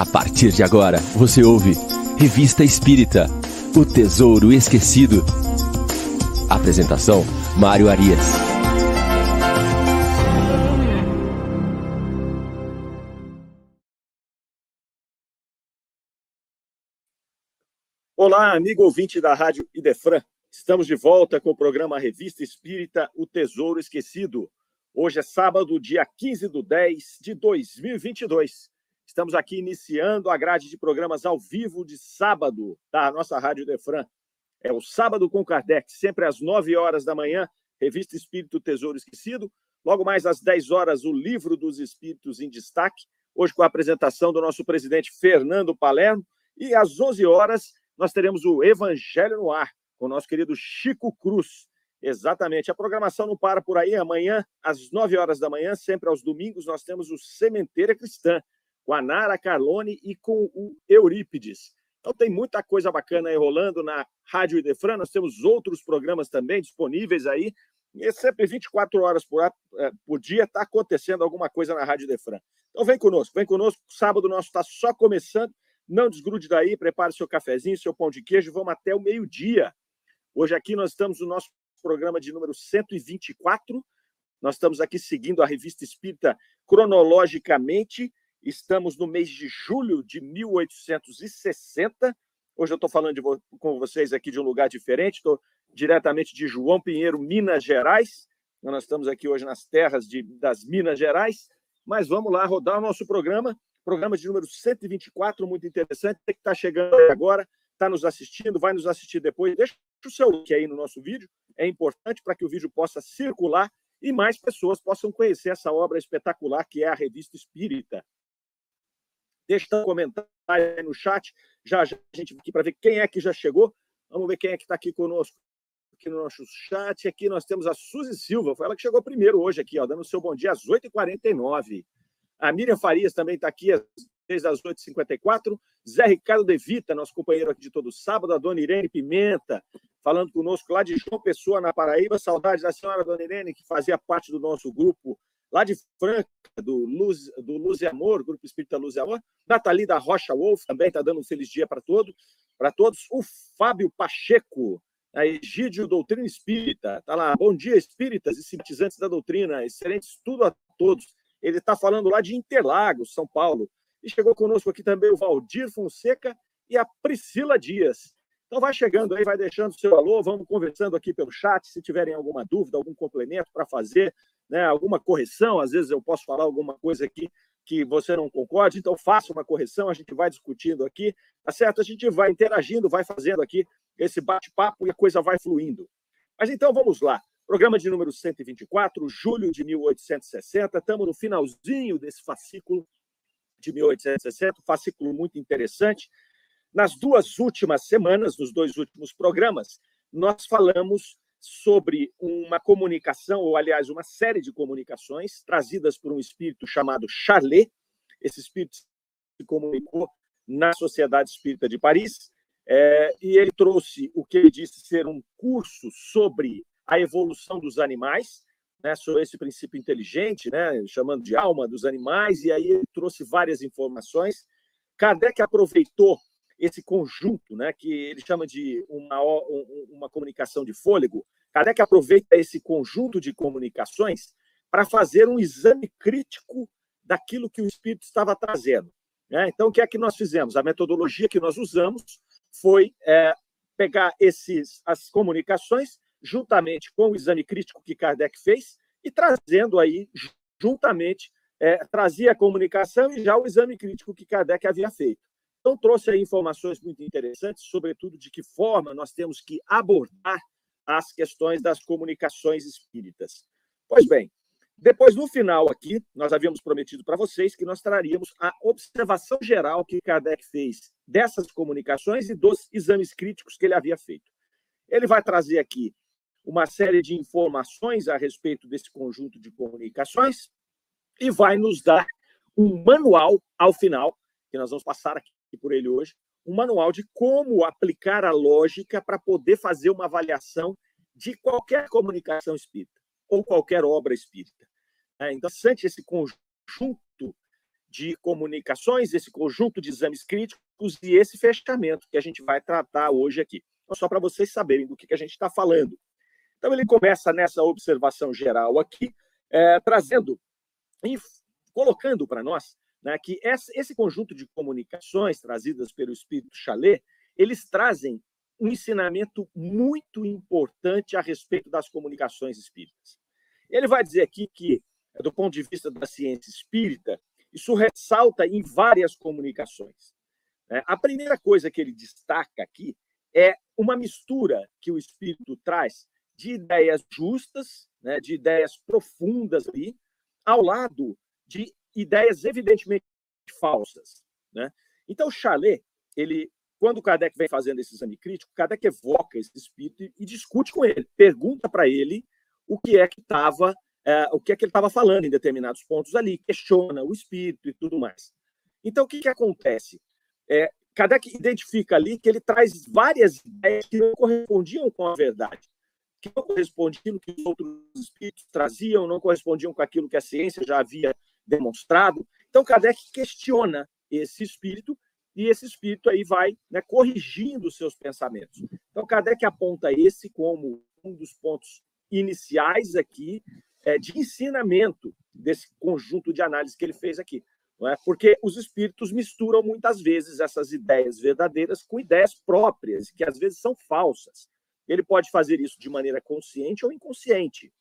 A partir de agora, você ouve Revista Espírita O Tesouro Esquecido. Apresentação: Mário Arias. Olá, amigo ouvinte da Rádio Idefran. Estamos de volta com o programa Revista Espírita O Tesouro Esquecido. Hoje é sábado, dia 15 de 10 de 2022. Estamos aqui iniciando a grade de programas ao vivo de sábado da nossa Rádio Defran. É o Sábado com Kardec, sempre às 9 horas da manhã, Revista Espírito Tesouro Esquecido. Logo mais às 10 horas, o Livro dos Espíritos em Destaque, hoje com a apresentação do nosso presidente Fernando Palermo. E às 11 horas, nós teremos o Evangelho no Ar, com o nosso querido Chico Cruz. Exatamente. A programação não para por aí. Amanhã, às 9 horas da manhã, sempre aos domingos, nós temos o Sementeira Cristã, com a Nara Carlone e com o Eurípides. Então tem muita coisa bacana aí rolando na Rádio Idefran. Nós temos outros programas também disponíveis aí. E sempre 24 horas por, é, por dia está acontecendo alguma coisa na Rádio Idefran. Então vem conosco, vem conosco. Sábado nosso está só começando. Não desgrude daí, prepare seu cafezinho, seu pão de queijo. Vamos até o meio-dia. Hoje aqui nós estamos no nosso programa de número 124. Nós estamos aqui seguindo a revista Espírita cronologicamente Estamos no mês de julho de 1860. Hoje eu estou falando com vocês aqui de um lugar diferente, estou diretamente de João Pinheiro, Minas Gerais. Nós estamos aqui hoje nas terras de, das Minas Gerais, mas vamos lá rodar o nosso programa, programa de número 124, muito interessante. Você que está chegando agora, está nos assistindo, vai nos assistir depois, deixa o seu like aí no nosso vídeo, é importante para que o vídeo possa circular e mais pessoas possam conhecer essa obra espetacular que é a Revista Espírita. Deixa um comentário aí no chat. Já, já a gente aqui para ver quem é que já chegou. Vamos ver quem é que está aqui conosco aqui no nosso chat. Aqui nós temos a Suzy Silva, foi ela que chegou primeiro hoje aqui, ó, dando o seu bom dia às 8h49. A Miriam Farias também está aqui desde as 8h54. Zé Ricardo De Vita, nosso companheiro aqui de todo sábado. A dona Irene Pimenta, falando conosco lá de João Pessoa, na Paraíba. Saudades da senhora dona Irene, que fazia parte do nosso grupo lá de Franca, do Luz, do Luz e Amor, Grupo Espírita Luz e Amor. Nathalie da Rocha Wolf também está dando um feliz dia para todo, para todos. O Fábio Pacheco, a Egídio Doutrina Espírita, está lá. Bom dia, espíritas e simpatizantes da doutrina. Excelente estudo a todos. Ele está falando lá de Interlagos, São Paulo. E chegou conosco aqui também o Valdir Fonseca e a Priscila Dias. Então vai chegando aí, vai deixando o seu alô, vamos conversando aqui pelo chat, se tiverem alguma dúvida, algum complemento para fazer, né, alguma correção, às vezes eu posso falar alguma coisa aqui que você não concorde, então faça uma correção, a gente vai discutindo aqui, tá certo? A gente vai interagindo, vai fazendo aqui esse bate-papo e a coisa vai fluindo. Mas então vamos lá. Programa de número 124, julho de 1860. Estamos no finalzinho desse fascículo de 1860, fascículo muito interessante. Nas duas últimas semanas, nos dois últimos programas, nós falamos sobre uma comunicação, ou aliás, uma série de comunicações trazidas por um espírito chamado Charlet. Esse espírito se comunicou na Sociedade Espírita de Paris, é, e ele trouxe o que ele disse ser um curso sobre a evolução dos animais, né, sobre esse princípio inteligente, né, chamando de alma dos animais, e aí ele trouxe várias informações. Kardec aproveitou esse conjunto, né, que ele chama de uma, uma comunicação de fôlego, Kardec aproveita esse conjunto de comunicações para fazer um exame crítico daquilo que o espírito estava trazendo. Né? Então, o que é que nós fizemos? A metodologia que nós usamos foi é, pegar esses, as comunicações, juntamente com o exame crítico que Kardec fez, e trazendo aí, juntamente, é, trazia a comunicação e já o exame crítico que Kardec havia feito. Então, trouxe aí informações muito interessantes, sobretudo de que forma nós temos que abordar as questões das comunicações espíritas. Pois bem, depois, no final aqui, nós havíamos prometido para vocês que nós traríamos a observação geral que Kardec fez dessas comunicações e dos exames críticos que ele havia feito. Ele vai trazer aqui uma série de informações a respeito desse conjunto de comunicações e vai nos dar um manual ao final, que nós vamos passar aqui por ele hoje, um manual de como aplicar a lógica para poder fazer uma avaliação de qualquer comunicação espírita ou qualquer obra espírita. É interessante esse conjunto de comunicações, esse conjunto de exames críticos e esse fechamento que a gente vai tratar hoje aqui. Então, só para vocês saberem do que, a gente está falando. Então, ele começa nessa observação geral aqui, é, trazendo, colocando para nós né, que esse conjunto de comunicações trazidas pelo espírito Chalet, eles trazem um ensinamento muito importante a respeito das comunicações espíritas. Ele vai dizer aqui que, do ponto de vista da ciência espírita, isso ressalta em várias comunicações. Né. A primeira coisa que ele destaca aqui é uma mistura que o espírito traz de ideias justas, né, de ideias profundas ali, ao lado de ideias evidentemente falsas. Né? Então, Chalet, ele, quando Kardec vem fazendo esse exame crítico, Kardec evoca esse espírito e, e discute com ele, pergunta para ele o que é que estava é, o que é que ele estava falando em determinados pontos ali, questiona o espírito e tudo mais. Então, o que, que acontece? É, Kardec identifica ali que ele traz várias ideias que não correspondiam com a verdade, que não correspondiam com o que os outros espíritos traziam, não correspondiam com aquilo que a ciência já havia demonstrado. Então, Kardec questiona esse espírito e esse espírito aí vai né, corrigindo os seus pensamentos. Então, Kardec aponta esse como um dos pontos iniciais aqui é, de ensinamento desse conjunto de análise que ele fez aqui. É? Porque os espíritos misturam muitas vezes essas ideias verdadeiras com ideias próprias, que às vezes são falsas. Ele pode fazer isso de maneira consciente ou inconsciente.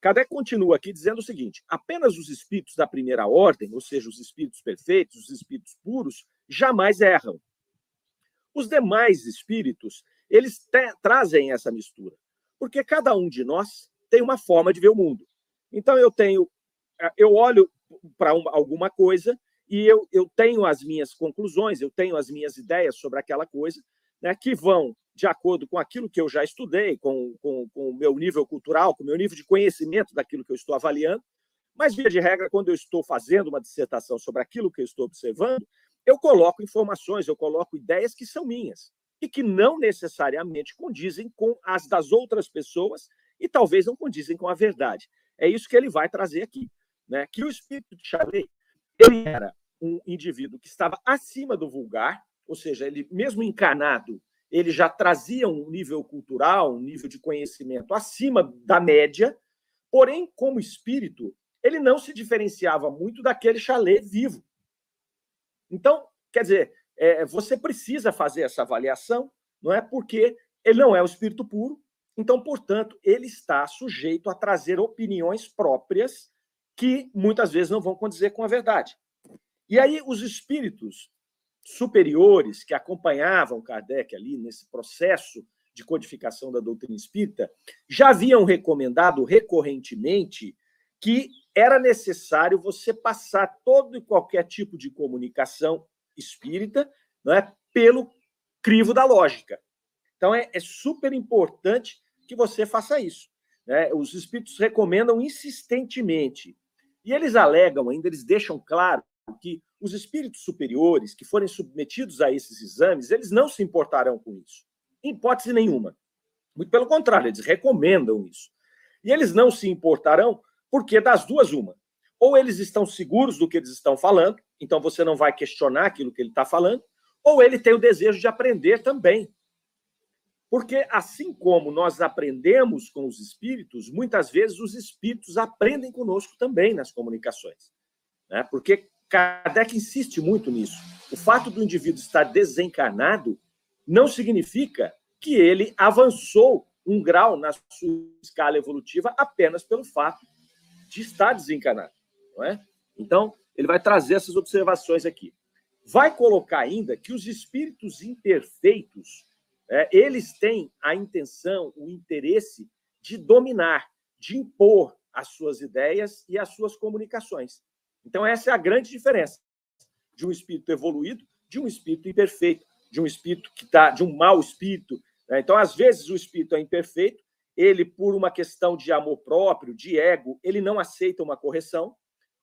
Kardec continua aqui dizendo o seguinte: apenas os espíritos da primeira ordem, ou seja, os espíritos perfeitos, os espíritos puros, jamais erram. Os demais espíritos, eles trazem essa mistura, porque cada um de nós tem uma forma de ver o mundo. Então eu tenho, eh, eu olho para alguma coisa e eu, eu tenho as minhas conclusões, eu tenho as minhas ideias sobre aquela coisa, né, que vão de acordo com aquilo que eu já estudei, com, com, com o meu nível cultural, com o meu nível de conhecimento daquilo que eu estou avaliando. Mas, via de regra, quando eu estou fazendo uma dissertação sobre aquilo que eu estou observando, eu coloco informações, eu coloco ideias que são minhas e que não necessariamente condizem com as das outras pessoas e talvez não condizem com a verdade. É isso que ele vai trazer aqui, né? Que o espírito de Chalet, ele era um indivíduo que estava acima do vulgar, ou seja, ele mesmo encarnado, ele já trazia um nível cultural, um nível de conhecimento acima da média, porém, como espírito, ele não se diferenciava muito daquele chalé vivo. Então, quer dizer, é, você precisa fazer essa avaliação, não é? Porque ele não é um espírito puro, então, portanto, ele está sujeito a trazer opiniões próprias que muitas vezes não vão condizer com a verdade. E aí, os espíritos superiores que acompanhavam Kardec ali nesse processo de codificação da doutrina espírita já haviam recomendado recorrentemente que era necessário você passar todo e qualquer tipo de comunicação espírita não é, pelo crivo da lógica. Então, é, é super importante que você faça isso. Né? Os espíritos recomendam insistentemente. E eles alegam ainda, eles deixam claro que os espíritos superiores que forem submetidos a esses exames, eles não se importarão com isso, em hipótese nenhuma. Muito pelo contrário, eles recomendam isso. E eles não se importarão porque das duas uma. Ou eles estão seguros do que eles estão falando, então você não vai questionar aquilo que ele está falando, ou ele tem o desejo de aprender também. Porque assim como nós aprendemos com os espíritos, muitas vezes os espíritos aprendem conosco também nas comunicações. Né? Porque Kardec insiste muito nisso. O fato do indivíduo estar desencarnado não significa que ele avançou um grau na sua escala evolutiva apenas pelo fato de estar desencarnado. Não é? Então, ele vai trazer essas observações aqui. Vai colocar ainda que os espíritos imperfeitos, é, eles têm a intenção, o interesse de dominar, de impor as suas ideias e as suas comunicações. Então, essa é a grande diferença de um espírito evoluído de um espírito imperfeito, de um espírito que está, de um mau espírito. Né? Então, às vezes, o espírito é imperfeito, ele, por uma questão de amor próprio, de ego, ele não aceita uma correção,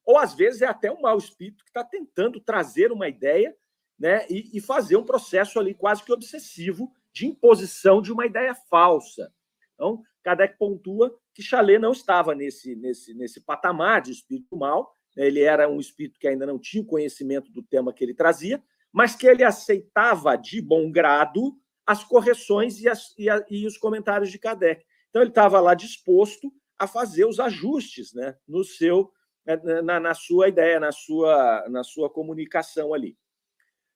ou às vezes é até um mau espírito que está tentando trazer uma ideia né, e, e, fazer um processo ali quase que obsessivo de imposição de uma ideia falsa. Então, Kardec pontua que Chalet não estava nesse, nesse, nesse patamar de espírito mau, ele era um espírito que ainda não tinha conhecimento do tema que ele trazia, mas que ele aceitava de bom grado as correções e, as, e, a, e os comentários de Kardec. Então, ele estava lá disposto a fazer os ajustes né, no seu, né, na, na, sua ideia, na sua, na sua comunicação ali.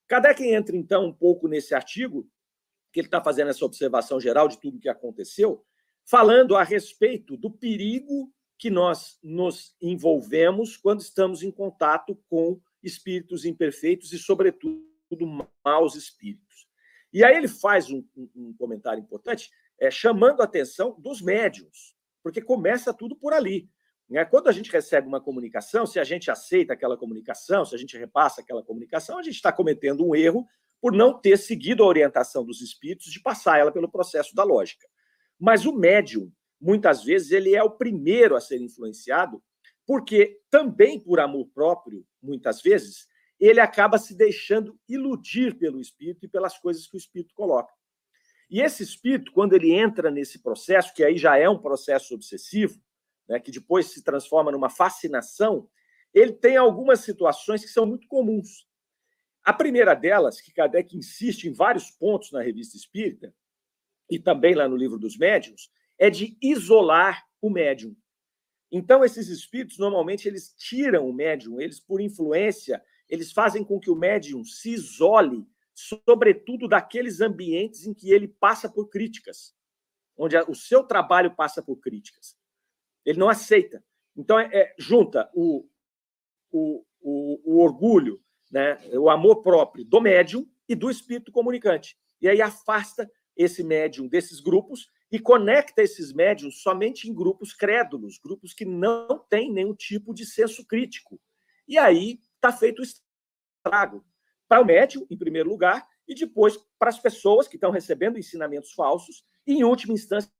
Kardec entra, então, um pouco nesse artigo, que ele está fazendo essa observação geral de tudo que aconteceu, falando a respeito do perigo que nós nos envolvemos quando estamos em contato com espíritos imperfeitos e, sobretudo, maus espíritos. E aí ele faz um, um comentário importante, é, chamando a atenção dos médiums, porque começa tudo por ali. Né? Quando a gente recebe uma comunicação, se a gente aceita aquela comunicação, se a gente repassa aquela comunicação, a gente está cometendo um erro por não ter seguido a orientação dos espíritos de passar ela pelo processo da lógica. Mas o médium, muitas vezes, ele é o primeiro a ser influenciado, porque também por amor próprio, muitas vezes, ele acaba se deixando iludir pelo espírito e pelas coisas que o espírito coloca. E esse espírito, quando ele entra nesse processo, que aí já é um processo obsessivo, né, que depois se transforma numa fascinação, ele tem algumas situações que são muito comuns. A primeira delas, que Kardec insiste em vários pontos na revista espírita, e também lá no livro dos médiuns, é de isolar o médium. Então, esses espíritos, normalmente, eles tiram o médium, eles, por influência, eles fazem com que o médium se isole, sobretudo daqueles ambientes em que ele passa por críticas, onde o seu trabalho passa por críticas. Ele não aceita. Então, é, é junta o, o, o, o orgulho, né, o amor próprio do médium e do espírito comunicante. E aí afasta esse médium desses grupos e conecta esses médiums somente em grupos crédulos, grupos que não têm nenhum tipo de senso crítico. E aí está feito o estrago para o médium, em primeiro lugar, e depois para as pessoas que estão recebendo ensinamentos falsos, e, em última instância,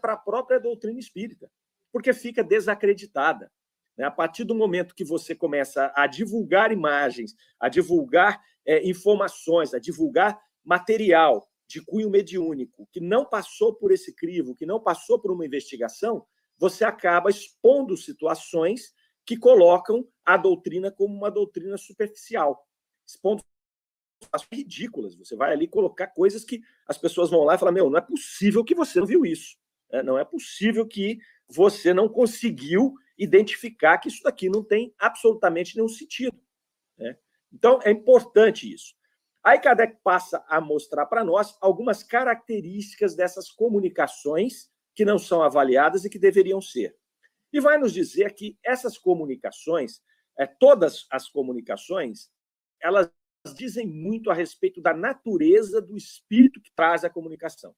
para a própria doutrina espírita, porque fica desacreditada. Né? A partir do momento que você começa a divulgar imagens, a divulgar é, informações, a divulgar material de cunho mediúnico que não passou por esse crivo, que não passou por uma investigação, você acaba expondo situações que colocam a doutrina como uma doutrina superficial, expondo ridículas. Você vai ali colocar coisas que as pessoas vão lá e falar: Meu, não é possível que você não viu isso. É, não é possível que você não conseguiu identificar que isso daqui não tem absolutamente nenhum sentido. Né? Então, é importante isso. Aí Kardec passa a mostrar para nós algumas características dessas comunicações que não são avaliadas e que deveriam ser. E vai nos dizer que essas comunicações, é, todas as comunicações, elas dizem muito a respeito da natureza do espírito que traz a comunicação.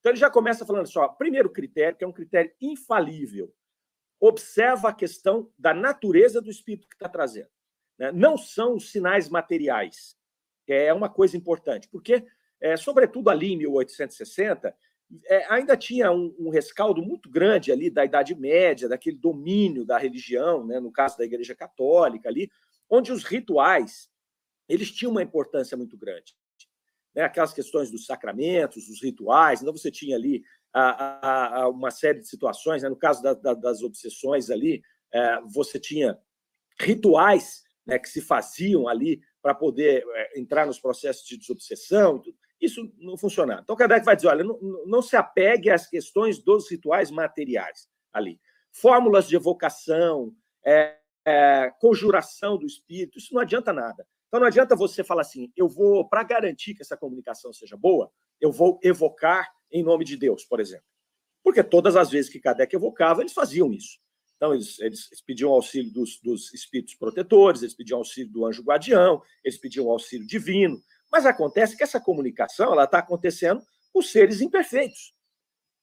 Então ele já começa falando só, assim, primeiro critério, que é um critério infalível, observa a questão da natureza do espírito que está trazendo. Né? Não são os sinais materiais, é uma coisa importante, porque, é, sobretudo ali em 1860, é, ainda tinha um, um, rescaldo muito grande ali da Idade Média, daquele domínio da religião, né, no caso da Igreja Católica ali, onde os rituais eles tinham uma importância muito grande. Né? Aquelas questões dos sacramentos, dos rituais, então você tinha ali a, a, a uma série de situações, né? no caso da, da, das obsessões ali, é, você tinha rituais né, que se faziam ali para poder é, entrar nos processos de desobsessão. Isso não funcionava. Então, Kardec vai dizer: olha, não, não se apegue às questões dos rituais materiais ali. Fórmulas de evocação, é, é, conjuração do espírito, isso não adianta nada. Então, não adianta você falar assim: eu vou, para garantir que essa comunicação seja boa, eu vou evocar em nome de Deus, por exemplo. Porque todas as vezes que Kardec evocava, eles faziam isso. Então, eles, eles, eles pediam auxílio dos, dos, espíritos protetores, eles pediam auxílio do anjo guardião, eles pediam auxílio divino. Mas acontece que essa comunicação ela está acontecendo com seres imperfeitos.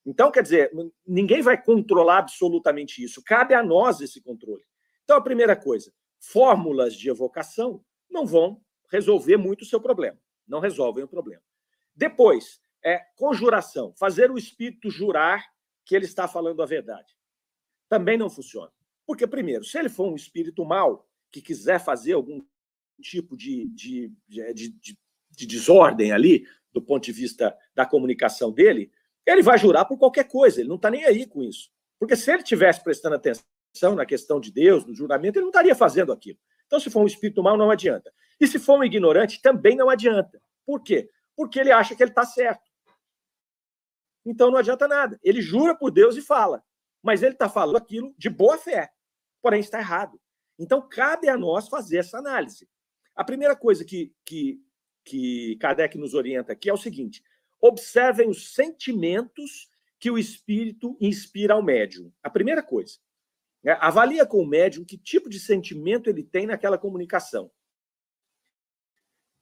Então, quer dizer, ninguém vai controlar absolutamente isso. Cabe a nós esse controle. Então, a primeira coisa, fórmulas de evocação não vão resolver muito o seu problema. Não resolvem o problema. Depois, é conjuração, fazer o espírito jurar que ele está falando a verdade também não funciona. Porque, primeiro, se ele for um espírito mau, que quiser fazer algum tipo de, de, de, de, de desordem ali, do ponto de vista da comunicação dele, ele vai jurar por qualquer coisa, ele não está nem aí com isso. Porque se ele tivesse prestando atenção na questão de Deus, no juramento, ele não estaria fazendo aquilo. Então, se for um espírito mau, não adianta. E se for um ignorante, também não adianta. Por quê? Porque ele acha que ele está certo. Então não adianta nada. Ele jura por Deus e fala. Mas ele está falando aquilo de boa fé. Porém, está errado. Então, cabe a nós fazer essa análise. A primeira coisa que, que, que Kardec nos orienta aqui é o seguinte: observem os sentimentos que o espírito inspira ao médium. A primeira coisa. Né? Avalia com o médium que tipo de sentimento ele tem naquela comunicação.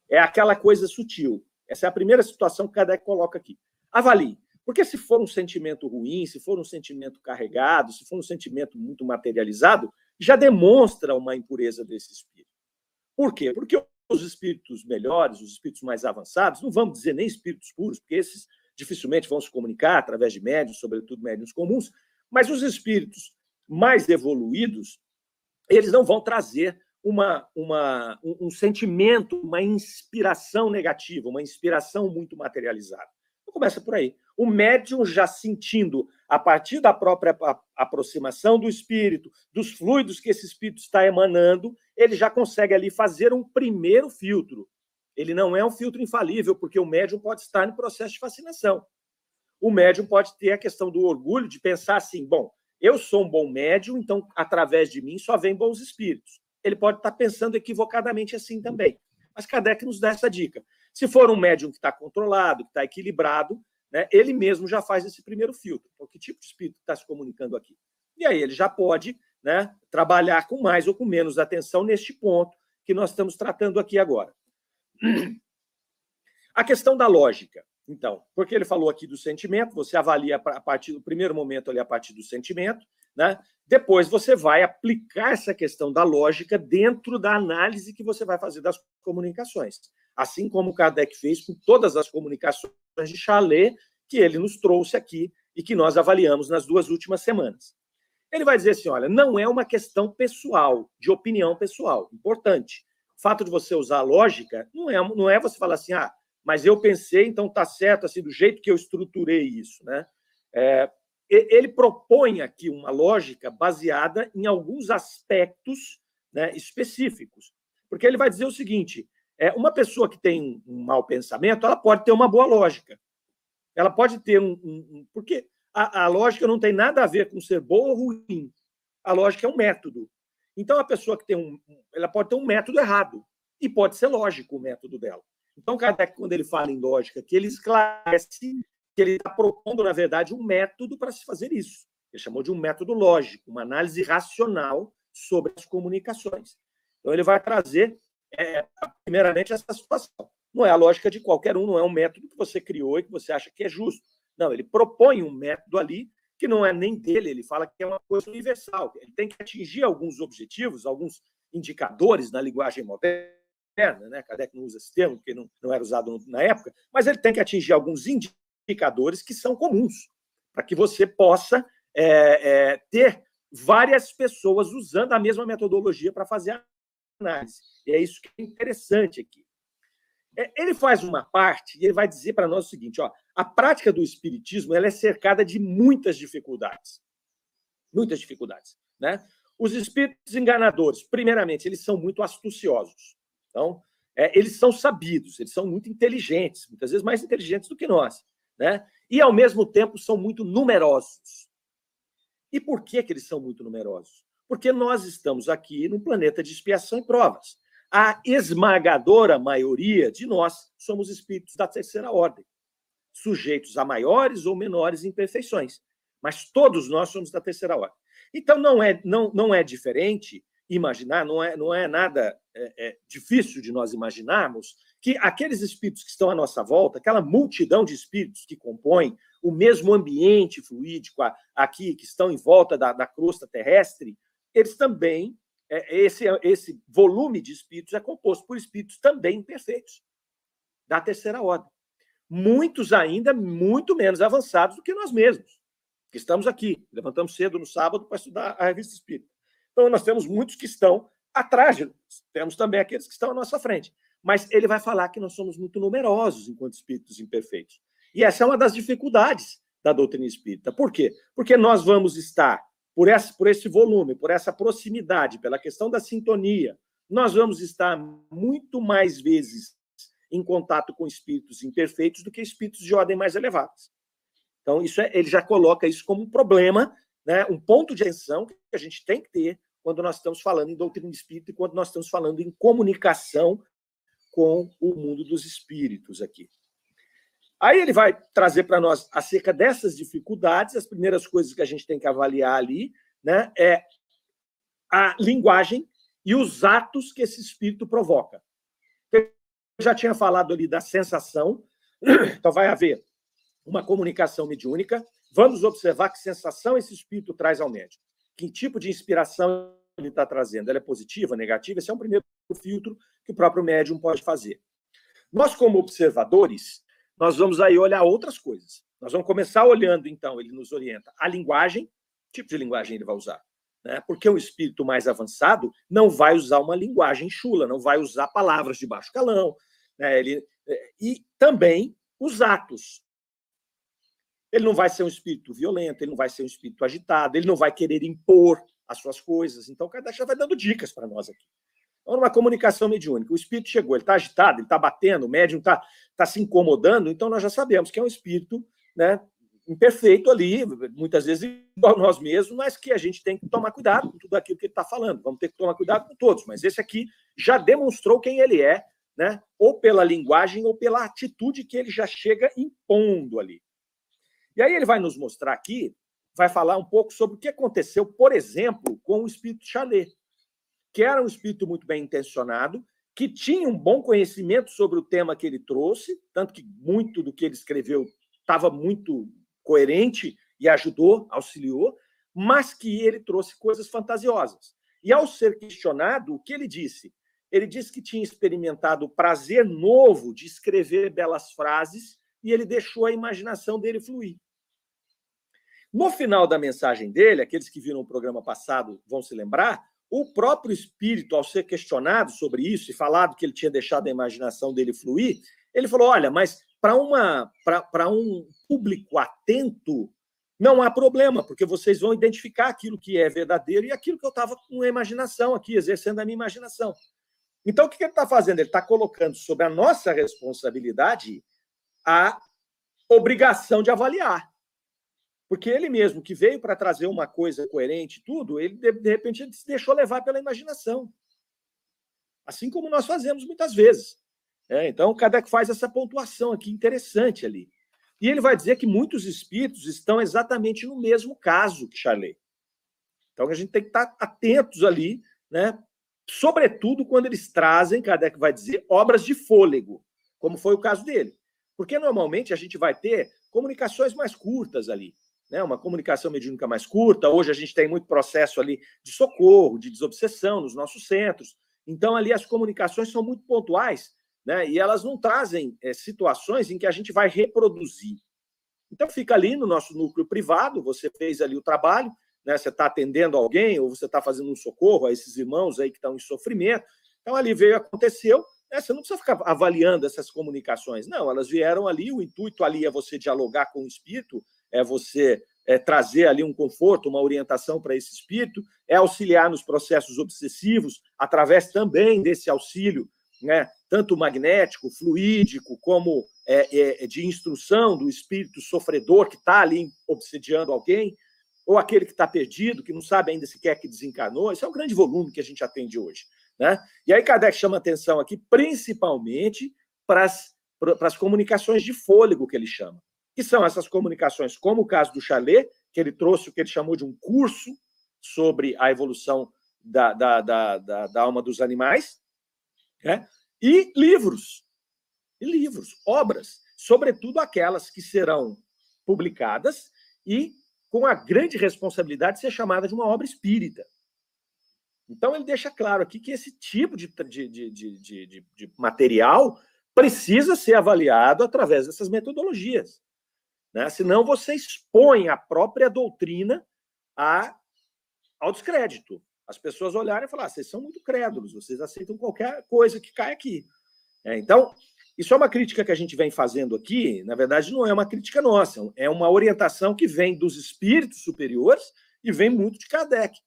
É aquela coisa sutil. Essa é a primeira situação que Kardec coloca aqui. Avalie. Porque se for um sentimento ruim, se for um sentimento carregado, se for um sentimento muito materializado, já demonstra uma impureza desse espírito. Por quê? Porque os espíritos melhores, os espíritos mais avançados, não vamos dizer nem espíritos puros, porque esses dificilmente vão se comunicar através de médios, sobretudo médios comuns, mas os espíritos mais evoluídos, eles não vão trazer uma, uma, um, um sentimento, uma inspiração negativa, uma inspiração muito materializada. Então, começa por aí. O médium já sentindo, a partir da própria aproximação do espírito, dos fluidos que esse espírito está emanando, ele já consegue ali fazer um primeiro filtro. Ele não é um filtro infalível, porque o médium pode estar em processo de fascinação. O médium pode ter a questão do orgulho de pensar assim: bom, eu sou um bom médium, então através de mim só vem bons espíritos. Ele pode estar pensando equivocadamente assim também. Mas Kardec nos dá essa dica. Se for um médium que está controlado, que está equilibrado, né, ele mesmo já faz esse primeiro filtro. Então, que tipo de espírito está se comunicando aqui? E aí ele já pode né, trabalhar com mais ou com menos atenção neste ponto que nós estamos tratando aqui agora. A questão da lógica. Então, porque ele falou aqui do sentimento, você avalia a partir do primeiro momento ali a partir do sentimento, né? Depois você vai aplicar essa questão da lógica dentro da análise que você vai fazer das comunicações. Assim como Kardec fez com todas as comunicações de Chalet que ele nos trouxe aqui e que nós avaliamos nas duas últimas semanas. Ele vai dizer assim: olha, não é uma questão pessoal, de opinião pessoal. Importante o fato de você usar a lógica não é, não é você falar assim, ah, mas eu pensei, então está certo, assim, do jeito que eu estruturei isso, né? É, ele propõe aqui uma lógica baseada em alguns aspectos né, específicos. Porque ele vai dizer o seguinte: é, uma pessoa que tem um mau pensamento, ela pode ter uma boa lógica. Ela pode ter um. um, um porque a, a, lógica não tem nada a ver com ser boa ou ruim. A lógica é um método. Então, a pessoa que tem um. Ela pode ter um método errado. E pode ser lógico o método dela. Então, Kardec, quando ele fala em lógica, que ele esclarece que ele está propondo, na verdade, um método para se fazer isso. Ele chamou de um método lógico, uma análise racional sobre as comunicações. Então, ele vai trazer, é, primeiramente, essa situação. Não é a lógica de qualquer um, não é um método que você criou e que você acha que é justo. Não, ele propõe um método ali que não é nem dele, ele fala que é uma coisa universal. Ele tem que atingir alguns objetivos, alguns indicadores na linguagem moderna, né? Kardec não usa esse termo, porque não, não era usado na época, mas ele tem que atingir alguns indicadores que são comuns, para que você possa é, é, ter várias pessoas usando a mesma metodologia para fazer a análise. E é isso que é interessante aqui. É, ele faz uma parte e ele vai dizer para nós o seguinte: ó, a prática do espiritismo ela é cercada de muitas dificuldades. Muitas dificuldades. Né? Os espíritos enganadores, primeiramente, eles são muito astuciosos. Então, é, eles são sabidos, eles são muito inteligentes, muitas vezes mais inteligentes do que nós. Né? E, ao mesmo tempo, são muito numerosos. E por que, que eles são muito numerosos? Porque nós estamos aqui num planeta de expiação e provas. A esmagadora maioria de nós somos espíritos da terceira ordem, sujeitos a maiores ou menores imperfeições, mas todos nós somos da terceira ordem. Então não é não, não é diferente imaginar, não é não é nada é, é difícil de nós imaginarmos que aqueles espíritos que estão à nossa volta, aquela multidão de espíritos que compõem o mesmo ambiente fluídico aqui, que estão em volta da, da crosta terrestre, eles também é, esse, esse volume de espíritos é composto por espíritos também imperfeitos, da terceira ordem. Muitos ainda muito menos avançados do que nós mesmos, que estamos aqui. Levantamos cedo no sábado para estudar a revista espírita. Então, nós temos muitos que estão atrás de nós, temos também aqueles que estão à nossa frente. Mas ele vai falar que nós somos muito numerosos enquanto espíritos imperfeitos. E essa é uma das dificuldades da doutrina espírita. Por quê? Porque nós vamos estar por, essa, por esse volume, por essa proximidade, pela questão da sintonia, nós vamos estar muito mais vezes em contato com espíritos imperfeitos do que espíritos de ordem mais elevadas. Então, isso é, ele já coloca isso como um problema, né, um ponto de atenção que a gente tem que ter quando nós estamos falando em doutrina espírita e quando nós estamos falando em comunicação com o mundo dos espíritos aqui. Aí ele vai trazer para nós acerca dessas dificuldades, as primeiras coisas que a gente tem que avaliar ali, né, é a linguagem e os atos que esse espírito provoca. Eu já tinha falado ali da sensação, então vai haver uma comunicação mediúnica. Vamos observar que sensação esse espírito traz ao médico. Que tipo de inspiração ele está trazendo? Ela é positiva, negativa? Esse é um primeiro filtro que o próprio médium pode fazer. Nós, como observadores, nós vamos aí olhar outras coisas. Nós vamos começar olhando, então, ele nos orienta a linguagem, tipo de linguagem ele vai usar. Né? Porque o espírito mais avançado não vai usar uma linguagem chula, não vai usar palavras de baixo calão. Né? Ele, é, e também os atos. Ele não vai ser um espírito violento, ele não vai ser um espírito agitado, ele não vai querer impor as suas coisas. Então, o já vai dando dicas para nós aqui. Então, numa comunicação mediúnica, o espírito chegou, ele está agitado, ele está batendo, o médium está tá se incomodando, então nós já sabemos que é um espírito né, imperfeito ali, muitas vezes igual nós mesmos, mas que a gente tem que tomar cuidado com tudo aquilo que ele está falando. Vamos ter que tomar cuidado com todos, mas esse aqui já demonstrou quem ele é, né? ou pela linguagem ou pela atitude que ele já chega impondo ali. E aí ele vai nos mostrar aqui, vai falar um pouco sobre o que aconteceu, por exemplo, com o espírito Chalet, que era um espírito muito bem intencionado, que tinha um bom conhecimento sobre o tema que ele trouxe, tanto que muito do que ele escreveu estava muito coerente e ajudou, auxiliou, mas que ele trouxe coisas fantasiosas. E ao ser questionado, o que ele disse? Ele disse que tinha experimentado o prazer novo de escrever belas frases e ele deixou a imaginação dele fluir. No final da mensagem dele, aqueles que viram o programa passado vão se lembrar, o próprio espírito, ao ser questionado sobre isso e falado que ele tinha deixado a imaginação dele fluir, ele falou: olha, mas para uma para um público atento não há problema, porque vocês vão identificar aquilo que é verdadeiro e aquilo que eu estava com a imaginação aqui, exercendo a minha imaginação. Então, o que ele está fazendo? Ele está colocando sobre a nossa responsabilidade a obrigação de avaliar. Porque ele mesmo, que veio para trazer uma coisa coerente tudo, ele de, repente ele se deixou levar pela imaginação. Assim como nós fazemos muitas vezes. É, então, Kardec faz essa pontuação aqui interessante ali. E ele vai dizer que muitos espíritos estão exatamente no mesmo caso que Charlet. Então, a gente tem que estar atentos ali, né? sobretudo quando eles trazem, Kardec vai dizer, obras de fôlego, como foi o caso dele. Porque normalmente a gente vai ter comunicações mais curtas ali né, uma comunicação mediúnica mais curta. Hoje a gente tem muito processo ali de socorro, de desobsessão nos nossos centros. Então, ali as comunicações são muito pontuais, né, e elas não trazem é, situações em que a gente vai reproduzir. Então, fica ali no nosso núcleo privado, você fez ali o trabalho, né, você está atendendo alguém, ou você está fazendo um socorro a esses irmãos aí que estão em sofrimento. Então, ali veio, aconteceu, né, você não precisa ficar avaliando essas comunicações. Não, elas vieram ali, o intuito ali é você dialogar com o espírito, é você é, trazer ali um conforto, uma orientação para esse espírito, é auxiliar nos processos obsessivos, através também desse auxílio, né, tanto magnético, fluídico, como é, é, de instrução do espírito sofredor que está ali obsediando alguém, ou aquele que está perdido, que não sabe ainda sequer que desencarnou. Esse é o grande volume que a gente atende hoje. Né? E aí Kardec chama atenção aqui, principalmente para as comunicações de fôlego, que ele chama que são essas comunicações, como o caso do Chalet, que ele trouxe o que ele chamou de um curso sobre a evolução da, da, da, da, da alma dos animais, né? e livros, e livros, obras, sobretudo aquelas que serão publicadas e com a grande responsabilidade de ser chamada de uma obra espírita. Então, ele deixa claro aqui que esse tipo de, de, de, de, de material precisa ser avaliado através dessas metodologias. Né? Senão você expõe a própria doutrina a, ao descrédito. As pessoas olharem e falar: ah, vocês são muito crédulos, vocês aceitam qualquer coisa que cai aqui. É, então, isso é uma crítica que a gente vem fazendo aqui, na verdade, não é uma crítica nossa, é uma orientação que vem dos espíritos superiores e vem muito de Kardec.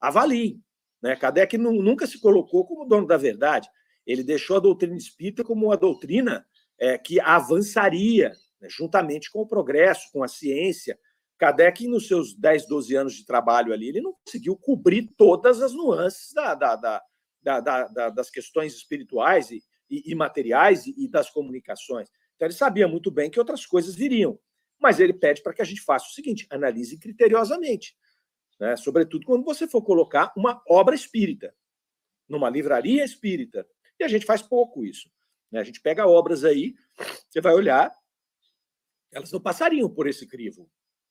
Avaliem. Né? Kardec nunca se colocou como dono da verdade. Ele deixou a doutrina espírita como uma doutrina é, que avançaria né, juntamente com o progresso, com a ciência. Kardec, nos seus 10, 12 anos de trabalho ali, ele não conseguiu cobrir todas as nuances da, da, da, da das questões espirituais e, e, e materiais e, e das comunicações. Então, ele sabia muito bem que outras coisas viriam. Mas ele pede para que a gente faça o seguinte: analise criteriosamente. Né? Sobretudo quando você for colocar uma obra espírita, numa livraria espírita. E a gente faz pouco isso. Né? A gente pega obras aí, você vai olhar, elas não passariam por esse crivo.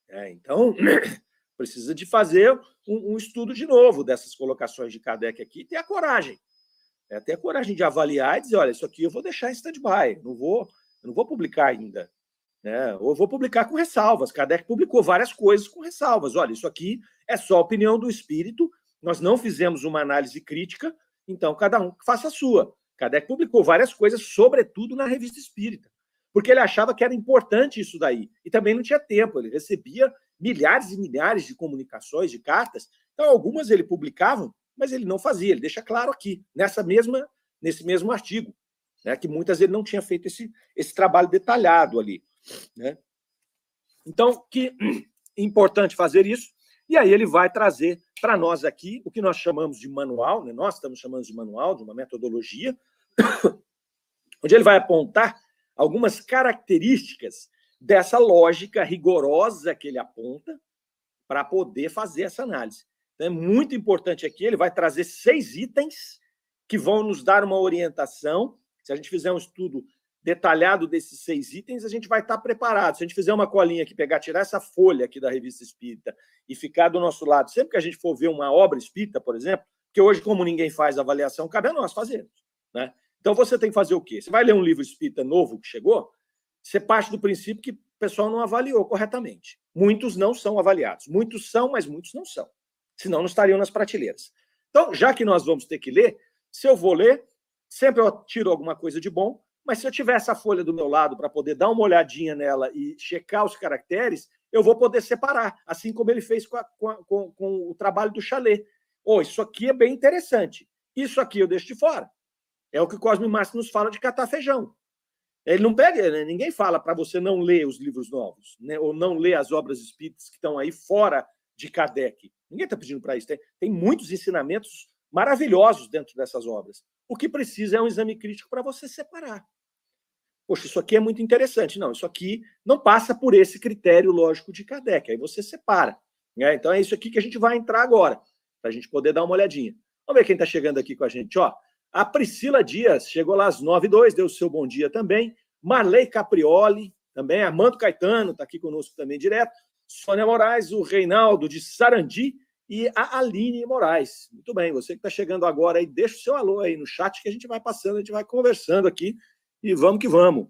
Né? Então, precisa de fazer um, um, estudo de novo dessas colocações de Kardec aqui e ter a coragem. Né? Ter a coragem de avaliar e dizer: olha, isso aqui eu vou deixar em stand-by, não vou, não vou publicar ainda. Né? Ou vou publicar com ressalvas. Kardec publicou várias coisas com ressalvas. Olha, isso aqui é só opinião do espírito, nós não fizemos uma análise crítica, então cada um faça a sua. Kardec publicou várias coisas, sobretudo na revista espírita, porque ele achava que era importante isso daí. E também não tinha tempo, ele recebia milhares e milhares de comunicações, de cartas. Então, algumas ele publicava, mas ele não fazia, ele deixa claro aqui, nessa mesma, nesse mesmo artigo, né, que muitas ele não tinha feito esse, esse trabalho detalhado ali. Né? Então, que importante fazer isso. E aí ele vai trazer para nós aqui o que nós chamamos de manual, né? nós estamos chamando de manual, de uma metodologia, onde ele vai apontar algumas características dessa lógica rigorosa que ele aponta para poder fazer essa análise. Então, é muito importante aqui, ele vai trazer seis itens que vão nos dar uma orientação. Se a gente fizer um estudo detalhado desses seis itens, a gente vai estar preparado. Se a gente fizer uma colinha aqui, pegar, tirar essa folha aqui da revista espírita e ficar do nosso lado, sempre que a gente for ver uma obra espírita, por exemplo, que hoje, como ninguém faz avaliação, cabe a nós fazermos. Né? Então você tem que fazer o quê? Você vai ler um livro espírita novo que chegou, você parte do princípio que o pessoal não avaliou corretamente. Muitos não são avaliados. Muitos são, mas muitos não são. Senão não estariam nas prateleiras. Então, já que nós vamos ter que ler, se eu vou ler, sempre eu tiro alguma coisa de bom, mas se eu tiver essa folha do meu lado para poder dar uma olhadinha nela e checar os caracteres, eu vou poder separar, assim como ele fez com, a, com, a, com, com o trabalho do chalé. Oh, isso aqui é bem interessante. Isso aqui eu deixo de fora. É o que Cosme Márcio nos fala de catar feijão. Ele não pega, né? ninguém fala para você não ler os livros novos, né? ou não ler as obras espíritas que estão aí fora de Kardec. Ninguém está pedindo para isso. Tem, tem muitos ensinamentos maravilhosos dentro dessas obras. O que precisa é um exame crítico para você separar. Poxa, isso aqui é muito interessante. Não, isso aqui não passa por esse critério lógico de Kardec. Aí você separa. Né? Então é isso aqui que a gente vai entrar agora, para a gente poder dar uma olhadinha. Vamos ver quem está chegando aqui com a gente. Ó, a Priscila Dias chegou lá às 9 h deu o seu bom dia também. Marley Caprioli, também. Armando Caetano está aqui conosco também direto. Sônia Moraes, o Reinaldo de Sarandi e a Aline Moraes. Muito bem, você que está chegando agora aí, deixa o seu alô aí no chat que a gente vai passando, a gente vai conversando aqui e vamos que vamos.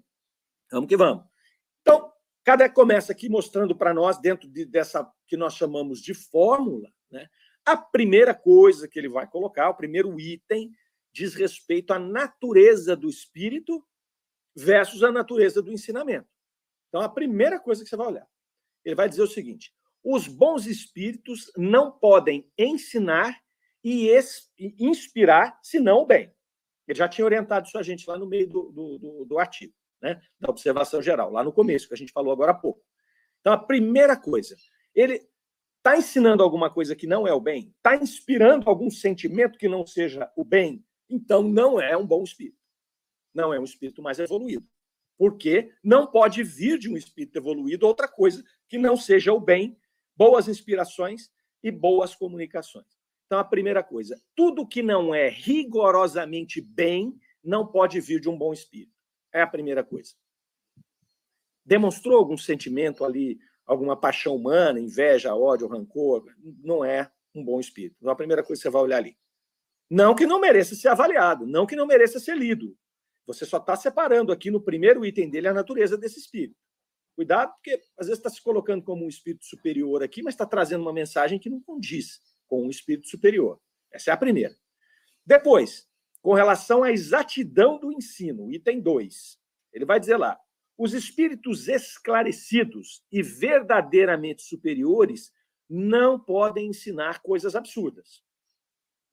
Vamos que vamos. Então, Kardec começa aqui mostrando para nós, dentro de, dessa que nós chamamos de fórmula, né, a primeira coisa que ele vai colocar, o primeiro item, diz respeito à natureza do espírito versus a natureza do ensinamento. Então, a primeira coisa que você vai olhar, ele vai dizer o seguinte: os bons espíritos não podem ensinar e inspirar senão o bem. Ele já tinha orientado isso a gente lá no meio do, do, do, do artigo, né? da observação geral, lá no começo, que a gente falou agora há pouco. Então, a primeira coisa, ele está ensinando alguma coisa que não é o bem, está inspirando algum sentimento que não seja o bem, então não é um bom espírito. Não é um espírito mais evoluído. Porque não pode vir de um espírito evoluído outra coisa que não seja o bem boas inspirações e boas comunicações. Então, a primeira coisa, tudo que não é rigorosamente bem não pode vir de um bom espírito. É a primeira coisa. Demonstrou algum sentimento ali, alguma paixão humana, inveja, ódio, rancor, não é um bom espírito. Então, a primeira coisa que você vai olhar ali. Não que não mereça ser avaliado, não que não mereça ser lido. Você só está separando aqui no primeiro item dele a natureza desse espírito. Cuidado, porque às vezes está se colocando como um espírito superior aqui, mas está trazendo uma mensagem que não condiz com um espírito superior. Essa é a primeira. Depois, com relação à exatidão do ensino, item 2, ele vai dizer lá: os espíritos esclarecidos e verdadeiramente superiores não podem ensinar coisas absurdas.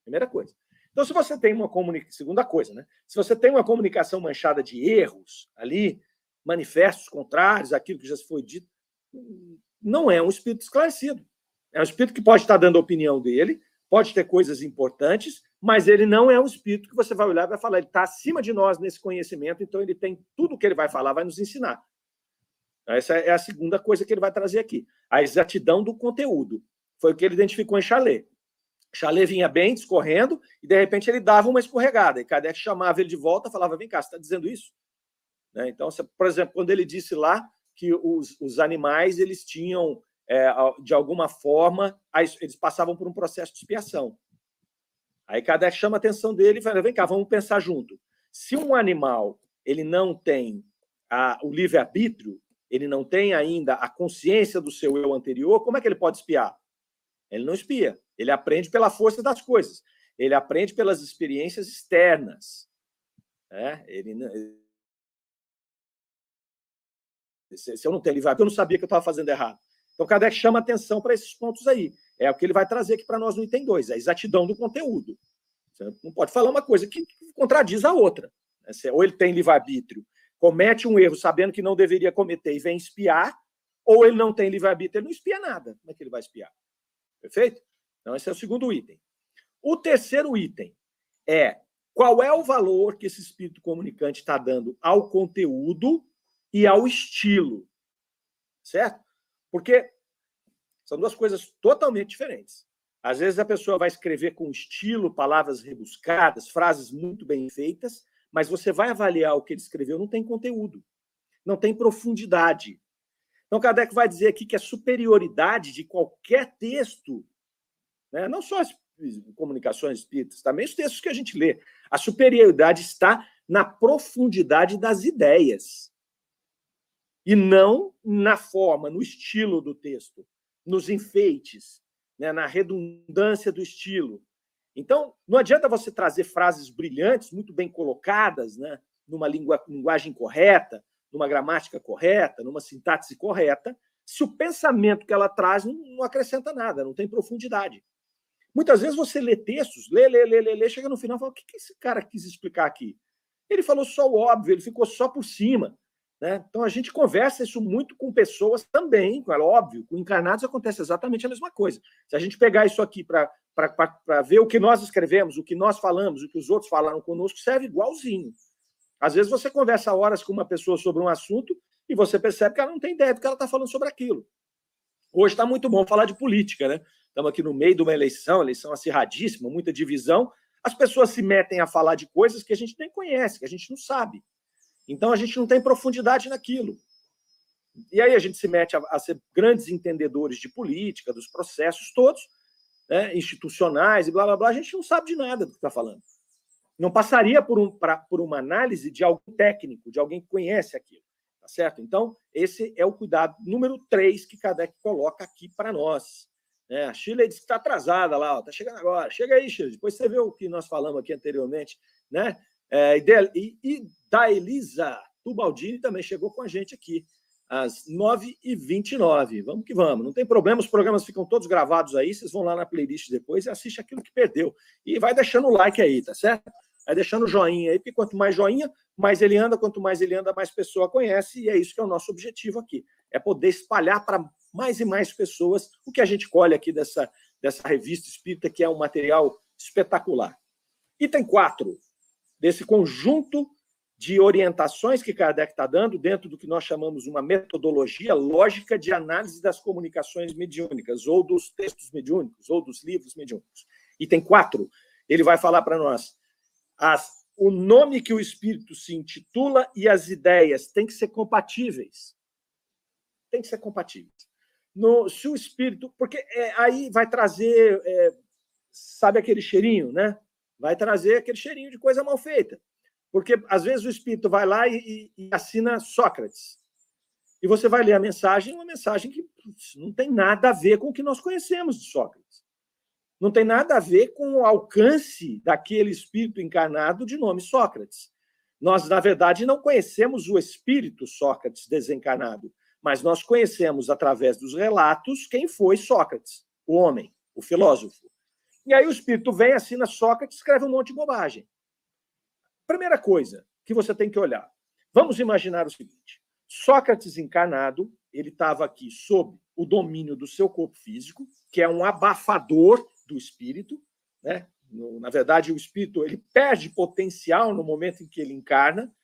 Primeira coisa. Então, se você tem uma comunicação. Segunda coisa, né? Se você tem uma comunicação manchada de erros ali, manifestos contrários àquilo que já foi dito, não é um espírito esclarecido. É um espírito que pode estar dando a opinião dele, pode ter coisas importantes, mas ele não é um espírito que você vai olhar e vai falar, ele está acima de nós nesse conhecimento, então ele tem tudo que ele vai falar, vai nos ensinar. Essa é a segunda coisa que ele vai trazer aqui. A exatidão do conteúdo. Foi o que ele identificou em Chalet. Chalet vinha bem, discorrendo, e de repente ele dava uma escorregada. E Kardec chamava ele de volta falava: Vem cá, você está dizendo isso? Né? Então, por exemplo, quando ele disse lá que os, os animais eles tinham, é, de alguma forma, eles passavam por um processo de expiação. Aí Kardec chama a atenção dele e fala: Vem cá, vamos pensar junto. Se um animal ele não tem a, o livre-arbítrio, ele não tem ainda a consciência do seu eu anterior, como é que ele pode espiar? Ele não espia. Ele aprende pela força das coisas. Ele aprende pelas experiências externas. É, ele, se eu não tenho livre eu não sabia que eu estava fazendo errado. Então, Kardec chama atenção para esses pontos aí. É o que ele vai trazer aqui para nós no item 2, a exatidão do conteúdo. Você não pode falar uma coisa que contradiz a outra. Né? Ou ele tem livre-arbítrio, comete um erro sabendo que não deveria cometer e vem espiar, ou ele não tem livre-arbítrio, ele não espia nada. Como é que ele vai espiar? Perfeito? Então, esse é o segundo item. O terceiro item é qual é o valor que esse espírito comunicante está dando ao conteúdo e ao estilo. Certo? Porque são duas coisas totalmente diferentes. Às vezes a pessoa vai escrever com estilo, palavras rebuscadas, frases muito bem feitas, mas você vai avaliar o que ele escreveu, não tem conteúdo, não tem profundidade. Então, Kardec vai dizer aqui que a superioridade de qualquer texto, né, não só as comunicações espíritas, também os textos que a gente lê, a superioridade está na profundidade das ideias e não na forma, no estilo do texto, nos enfeites, né, na redundância do estilo. Então, não adianta você trazer frases brilhantes, muito bem colocadas, né, numa linguagem correta, numa gramática correta, numa sintaxe correta, se o pensamento que ela traz não, não acrescenta nada, não tem profundidade. Muitas vezes você lê textos, lê, lê, lê, lê, lê chega no final e fala: o que, que esse cara quis explicar aqui? Ele falou só o óbvio, ele ficou só por cima. Né? Então a gente conversa isso muito com pessoas também, é óbvio, com encarnados acontece exatamente a mesma coisa. Se a gente pegar isso aqui para ver o que nós escrevemos, o que nós falamos, o que os outros falaram conosco, serve igualzinho. Às vezes você conversa horas com uma pessoa sobre um assunto e você percebe que ela não tem ideia do que ela está falando sobre aquilo. Hoje está muito bom falar de política, né? Estamos aqui no meio de uma eleição, eleição acirradíssima, muita divisão. As pessoas se metem a falar de coisas que a gente nem conhece, que a gente não sabe. Então a gente não tem profundidade naquilo. E aí a gente se mete a, a ser grandes entendedores de política, dos processos todos, né, institucionais e blá blá blá. A gente não sabe de nada do que está falando não passaria por, um, pra, por uma análise de algum técnico, de alguém que conhece aquilo. Tá certo? Então, esse é o cuidado número três que Kardec coloca aqui para nós. É, a Chile disse que está atrasada lá, está chegando agora. Chega aí, Chile. Depois você vê o que nós falamos aqui anteriormente. Né? É, e, e, da Elisa Tubaldini também chegou com a gente aqui às 9h29. Vamos que vamos. Não tem problema, os programas ficam todos gravados aí. Vocês vão lá na playlist depois e assiste aquilo que perdeu. E vai deixando o like aí, tá certo? Vai deixando joinha aí, porque quanto mais joinha, mais ele anda, quanto mais ele anda, mais pessoa conhece, e é isso que é o nosso objetivo aqui. É poder espalhar para mais e mais pessoas o que a gente colhe aqui dessa, dessa revista espírita, que é um material espetacular. Item 4, desse conjunto de orientações que Kardec está dando dentro do que nós chamamos uma metodologia lógica de análise das comunicações mediúnicas, ou dos textos mediúnicos, ou dos livros mediúnicos. Item 4, ele vai falar para nós as, o nome que o espírito se intitula e as ideias têm que ser compatíveis. Tem que ser compatíveis. No, se o espírito. Porque é, aí vai trazer. É, sabe aquele cheirinho, né? Vai trazer aquele cheirinho de coisa mal feita. Porque às vezes o espírito vai lá e, e, assina Sócrates. E você vai ler a mensagem, uma mensagem que putz, não tem nada a ver com o que nós conhecemos de Sócrates não tem nada a ver com o alcance daquele espírito encarnado de nome Sócrates. Nós, na verdade, não conhecemos o espírito Sócrates desencarnado, mas nós conhecemos através dos relatos quem foi Sócrates. o homem, o filósofo. E aí o espírito vem, assina Sócrates, escreve um monte de bobagem. Primeira coisa que você tem que olhar. Vamos imaginar o seguinte: Sócrates encarnado, ele estava aqui sob o domínio do seu corpo físico, que é um abafador do espírito, né? Na verdade, o espírito ele perde potencial no momento em que ele encarna.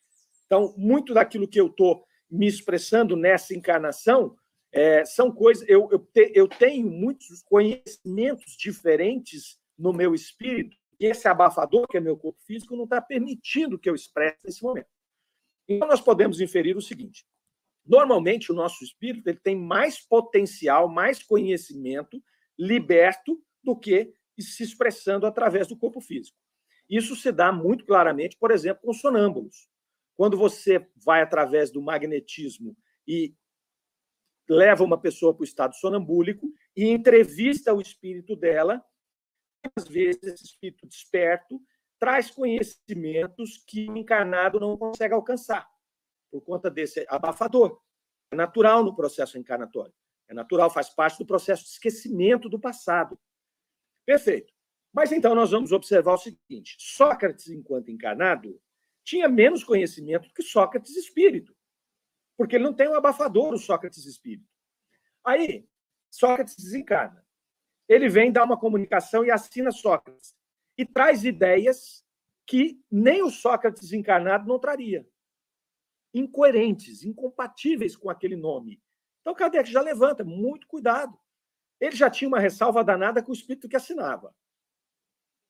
Então, muito daquilo que eu estou me expressando nessa encarnação é, são coisas. Eu, eu, te, eu tenho muitos conhecimentos diferentes no meu espírito, e esse abafador, que é meu corpo físico, não está permitindo que eu expresse nesse momento. Então, nós podemos inferir o seguinte: normalmente, o nosso espírito ele tem mais potencial, mais conhecimento liberto do que se expressando através do corpo físico. Isso se dá muito claramente, por exemplo, com sonâmbulos. Quando você vai através do magnetismo e leva uma pessoa para o estado sonambúlico e entrevista o espírito dela, às vezes esse espírito desperto traz conhecimentos que o encarnado não consegue alcançar, por conta desse abafador. É natural no processo encarnatório. É natural, faz parte do processo de esquecimento do passado. Perfeito. Mas então nós vamos observar o seguinte: Sócrates, enquanto encarnado, tinha menos conhecimento do que Sócrates espírito, porque ele não tem um abafador, o Sócrates espírito. Aí, Sócrates desencarna. Ele vem dar uma comunicação e assina Sócrates. E traz ideias que nem o Sócrates encarnado não traria. Incoerentes, incompatíveis com aquele nome. Então, Kardec já levanta, muito cuidado. Ele já tinha uma ressalva danada com o espírito que assinava.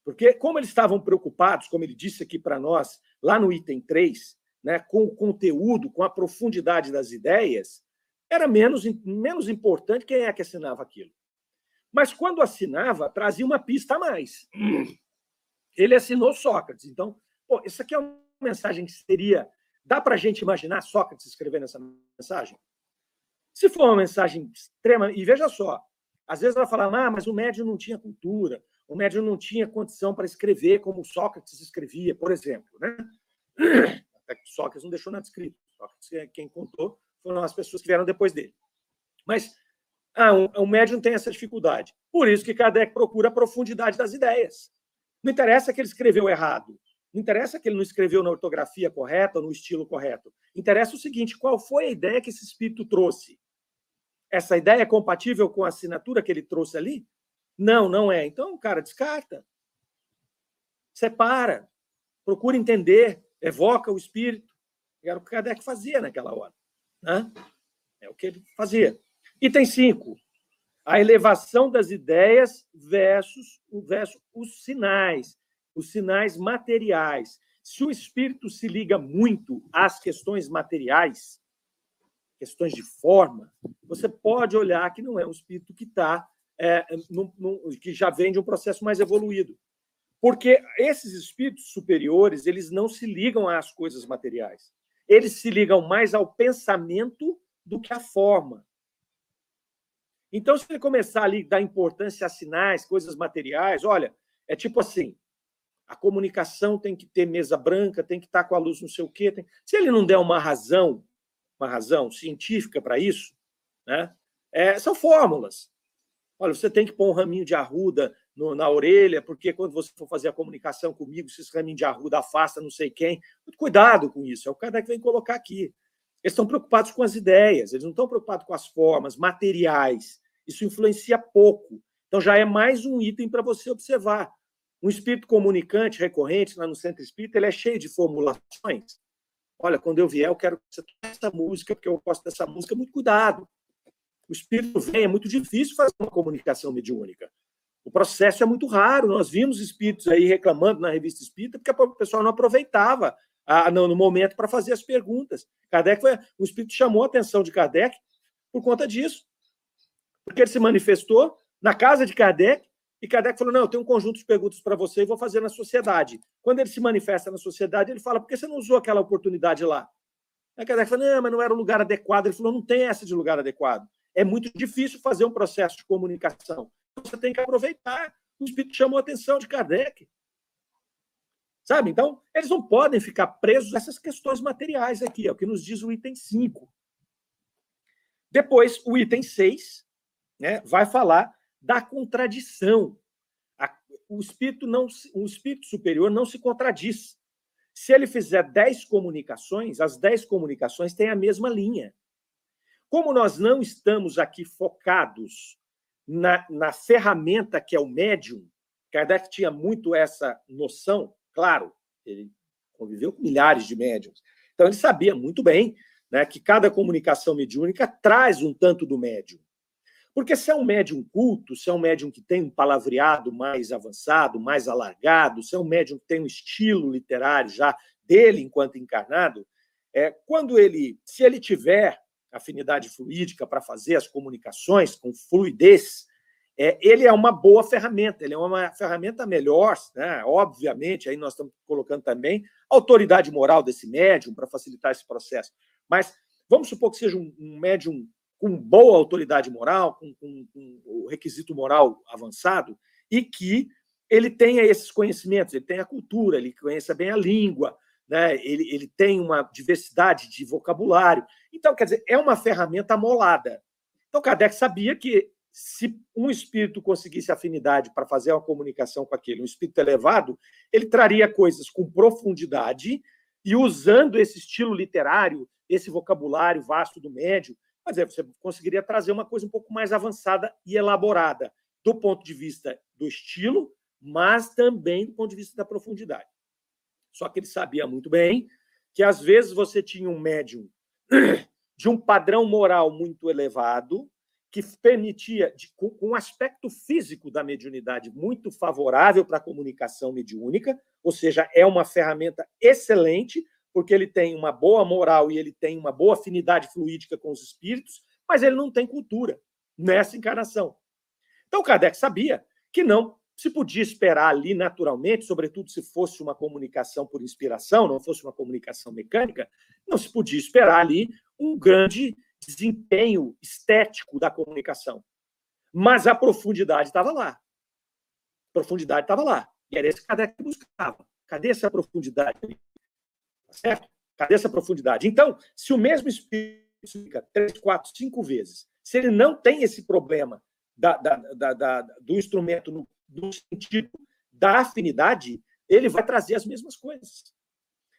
Porque, como eles estavam preocupados, como ele disse aqui para nós, lá no item 3, né, com o conteúdo, com a profundidade das ideias, era menos, menos importante quem é que assinava aquilo. Mas quando assinava, trazia uma pista a mais. Ele assinou Sócrates. Então, pô, isso aqui é uma mensagem que seria. Dá para a gente imaginar Sócrates escrevendo essa mensagem? Se for uma mensagem extrema, e veja só, às vezes ela fala, ah, mas o médium não tinha cultura, o médium não tinha condição para escrever como Sócrates escrevia, por exemplo. Né? Até que Sócrates não deixou nada escrito. Sócrates, é quem contou, foram as pessoas que vieram depois dele. Mas ah, o médium tem essa dificuldade. Por isso que Kardec procura a profundidade das ideias. Não interessa que ele escreveu errado. Não interessa que ele não escreveu na ortografia correta no estilo correto. Interessa o seguinte: qual foi a ideia que esse espírito trouxe? Essa ideia é compatível com a assinatura que ele trouxe ali? Não, não é. Então, cara, descarta. Separa. Procura entender. Evoca o espírito. Era o que Kardec fazia naquela hora. Né? É o que ele fazia. Item 5. A elevação das ideias versus, versus os sinais, os sinais materiais. Se o espírito se liga muito às questões materiais, questões de forma, você pode olhar que não é um espírito que está, é, que já vem de um processo mais evoluído. Porque esses espíritos superiores, eles não se ligam às coisas materiais. Eles se ligam mais ao pensamento do que à forma. Então, se ele começar ali dar importância a sinais, coisas materiais, olha, é tipo assim: a comunicação tem que ter mesa branca, tem que estar com a luz não sei o quê. Tem... Se ele não der uma razão, uma razão científica para isso, né? É, são fórmulas. Olha, você tem que pôr um raminho de arruda no, na orelha, porque quando você for fazer a comunicação comigo, se esse raminho de arruda afasta não sei quem. Cuidado com isso, é o cara que vem colocar aqui. Eles estão preocupados com as ideias, eles não estão preocupados com as formas materiais. Isso influencia pouco. Então já é mais um item para você observar. Um espírito comunicante recorrente lá no centro espírita, ele é cheio de formulações. Olha, quando eu vier, eu quero que você toque essa música, porque eu gosto dessa música. Muito cuidado. O espírito vem, é muito difícil fazer uma comunicação mediúnica. O processo é muito raro. Nós vimos espíritos aí reclamando na revista espírita porque o pessoal não aproveitava a, no, no, momento para fazer as perguntas. Kardec foi, o espírito chamou a atenção de Kardec por conta disso. Porque ele se manifestou na casa de Kardec e Kardec falou: Não, eu tenho um conjunto de perguntas para você e vou fazer na sociedade. Quando ele se manifesta na sociedade, ele fala: Por que você não usou aquela oportunidade lá? Aí Kardec falou: Não, mas não era o lugar adequado. Ele falou: Não tem essa de lugar adequado. É muito difícil fazer um processo de comunicação você tem que aproveitar. O Espírito chamou a atenção de Kardec. Sabe? Então, eles não podem ficar presos a essas questões materiais aqui, é o que nos diz o item 5. Depois, o item 6 né, vai falar da contradição. O espírito não, o espírito superior não se contradiz. Se ele fizer 10 comunicações, as 10 comunicações têm a mesma linha. Como nós não estamos aqui focados na, na ferramenta que é o médium, Kardec tinha muito essa noção, claro, ele conviveu com milhares de médiums, então ele sabia muito bem né, que cada comunicação mediúnica traz um tanto do médium. Porque se é um médium culto, se é um médium que tem um palavreado mais avançado, mais alargado, se é um médium que tem um estilo literário já dele enquanto encarnado, é, quando ele, se ele tiver afinidade fluídica para fazer as comunicações com fluidez, é, ele é uma boa ferramenta, ele é uma ferramenta melhor, né? obviamente, aí nós estamos colocando também autoridade moral desse médium para facilitar esse processo. Mas vamos supor que seja um, um médium com boa autoridade moral, com, com, com, o requisito moral avançado, e que ele tenha esses conhecimentos, ele tenha a cultura, ele conheça bem a língua, né? ele, ele tem uma diversidade de vocabulário. Então, quer dizer, é uma ferramenta molada. Então, Kardec sabia que se um espírito conseguisse afinidade para fazer uma comunicação com aquele, um espírito elevado, ele traria coisas com profundidade e usando esse estilo literário, esse vocabulário vasto do médio, mas é, você conseguiria trazer uma coisa um pouco mais avançada e elaborada do ponto de vista do estilo, mas também do ponto de vista da profundidade. Só que ele sabia muito bem que às vezes você tinha um médium de um padrão moral muito elevado, que permitia, de, com, com um aspecto físico da mediunidade muito favorável para a comunicação mediúnica, ou seja, é uma ferramenta excelente, porque ele tem uma boa moral e ele tem uma boa afinidade fluídica com os espíritos, mas ele não tem cultura nessa encarnação. Então, Kardec sabia que não se podia esperar ali naturalmente, sobretudo se fosse uma comunicação por inspiração, não fosse uma comunicação mecânica, não se podia esperar ali um grande desempenho estético da comunicação. Mas a profundidade estava lá. A profundidade estava lá. E era esse que Kardec buscava. Cadê essa profundidade? Certo? Cadê essa profundidade? Então, se o mesmo espírito fica três, quatro, cinco vezes, se ele não tem esse problema da, da, da, do instrumento no, no sentido da afinidade, ele vai trazer as mesmas coisas.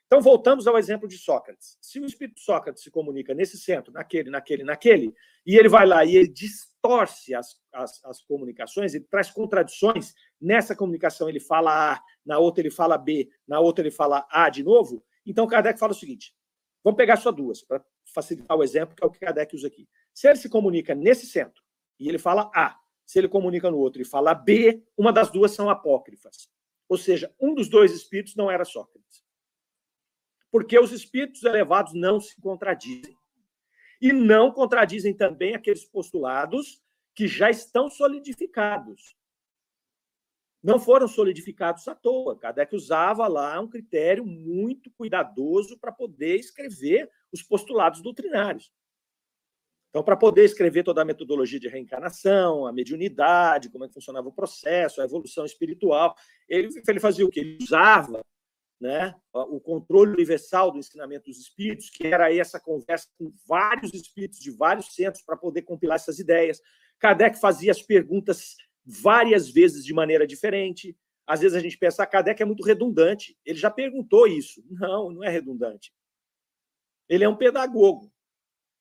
Então, voltamos ao exemplo de Sócrates. Se o espírito Sócrates se comunica nesse centro, naquele, naquele, naquele, e ele vai lá e ele distorce as, as, as comunicações, ele traz contradições, nessa comunicação ele fala A, na outra ele fala B, na outra ele fala A de novo, então Kardec fala o seguinte: vamos pegar só duas, para facilitar o exemplo, que é o que Kardec usa aqui. Se ele se comunica nesse centro e ele fala A, se ele comunica no outro e fala B, uma das duas são apócrifas. Ou seja, um dos dois espíritos não era Sócrates porque os espíritos elevados não se contradizem. E não contradizem também aqueles postulados que já estão solidificados. Não foram solidificados à toa. Kardec usava lá um critério muito cuidadoso para poder escrever os postulados doutrinários. Então, para poder escrever toda a metodologia de reencarnação, a mediunidade, como é que funcionava o processo, a evolução espiritual, ele, ele fazia o que? Ele usava né, o controle universal do ensinamento dos espíritos, que era essa conversa com vários espíritos de vários centros para poder compilar essas ideias. Kardec fazia as perguntas várias vezes de maneira diferente. Às vezes a gente pensa, ah, Kardec é muito redundante. Ele já perguntou isso. Não, não é redundante. Ele é um pedagogo.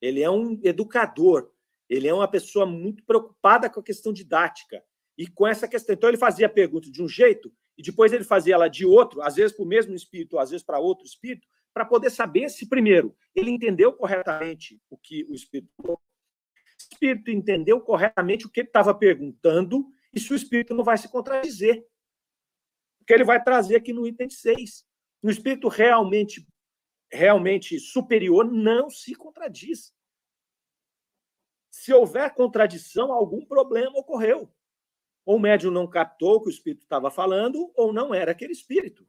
Ele é um educador. Ele é uma pessoa muito preocupada com a questão didática e com essa questão. Então ele fazia a pergunta de um jeito e depois ele fazia ela de outro, às vezes para o mesmo espírito, às vezes para outro espírito, para poder saber se, primeiro, ele entendeu corretamente o que o espírito espírito entendeu corretamente o que ele estava perguntando, e se o espírito não vai se contradizer. Porque ele vai trazer aqui no item 6. Um espírito realmente, realmente superior não se contradiz. Se houver contradição, algum problema ocorreu. Ou o médium não captou o que o espírito estava falando, ou não era aquele espírito.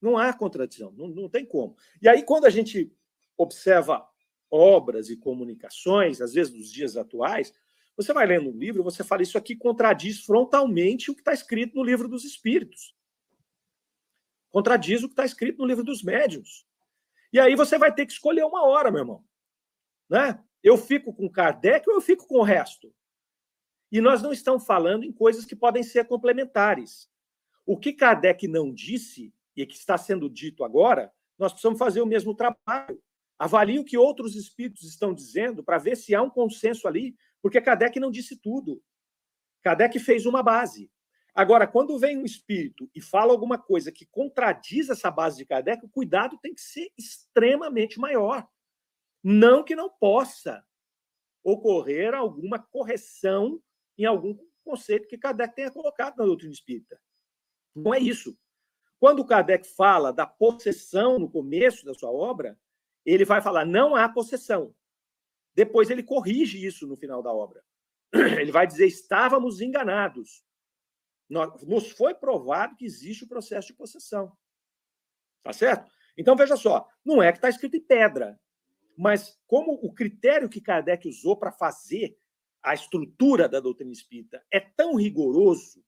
Não há contradição, não, não tem como. E aí, quando a gente observa obras e comunicações, às vezes dos dias atuais, você vai lendo um livro, você fala isso aqui contradiz frontalmente o que está escrito no livro dos espíritos. Contradiz o que está escrito no livro dos médiuns. E aí você vai ter que escolher uma hora, meu irmão. Né? Eu fico com Kardec ou eu fico com o resto? E nós não estamos falando em coisas que podem ser complementares. O que Kardec não disse, e que está sendo dito agora, nós precisamos fazer o mesmo trabalho. Avalie o que outros espíritos estão dizendo para ver se há um consenso ali, porque Kardec não disse tudo. Kardec fez uma base. Agora, quando vem um espírito e fala alguma coisa que contradiz essa base de Kardec, o cuidado tem que ser extremamente maior. Não que não possa ocorrer alguma correção em algum conceito que Kardec tenha colocado na doutrina espírita. Não é isso. Quando Kardec fala da possessão no começo da sua obra, ele vai falar não há possessão. Depois ele corrige isso no final da obra. Ele vai dizer estávamos enganados. Nos foi provado que existe o processo de possessão. Tá certo? Então veja só, não é que está escrito em pedra, mas como o critério que Kardec usou para fazer a estrutura da doutrina espírita é tão rigoroso,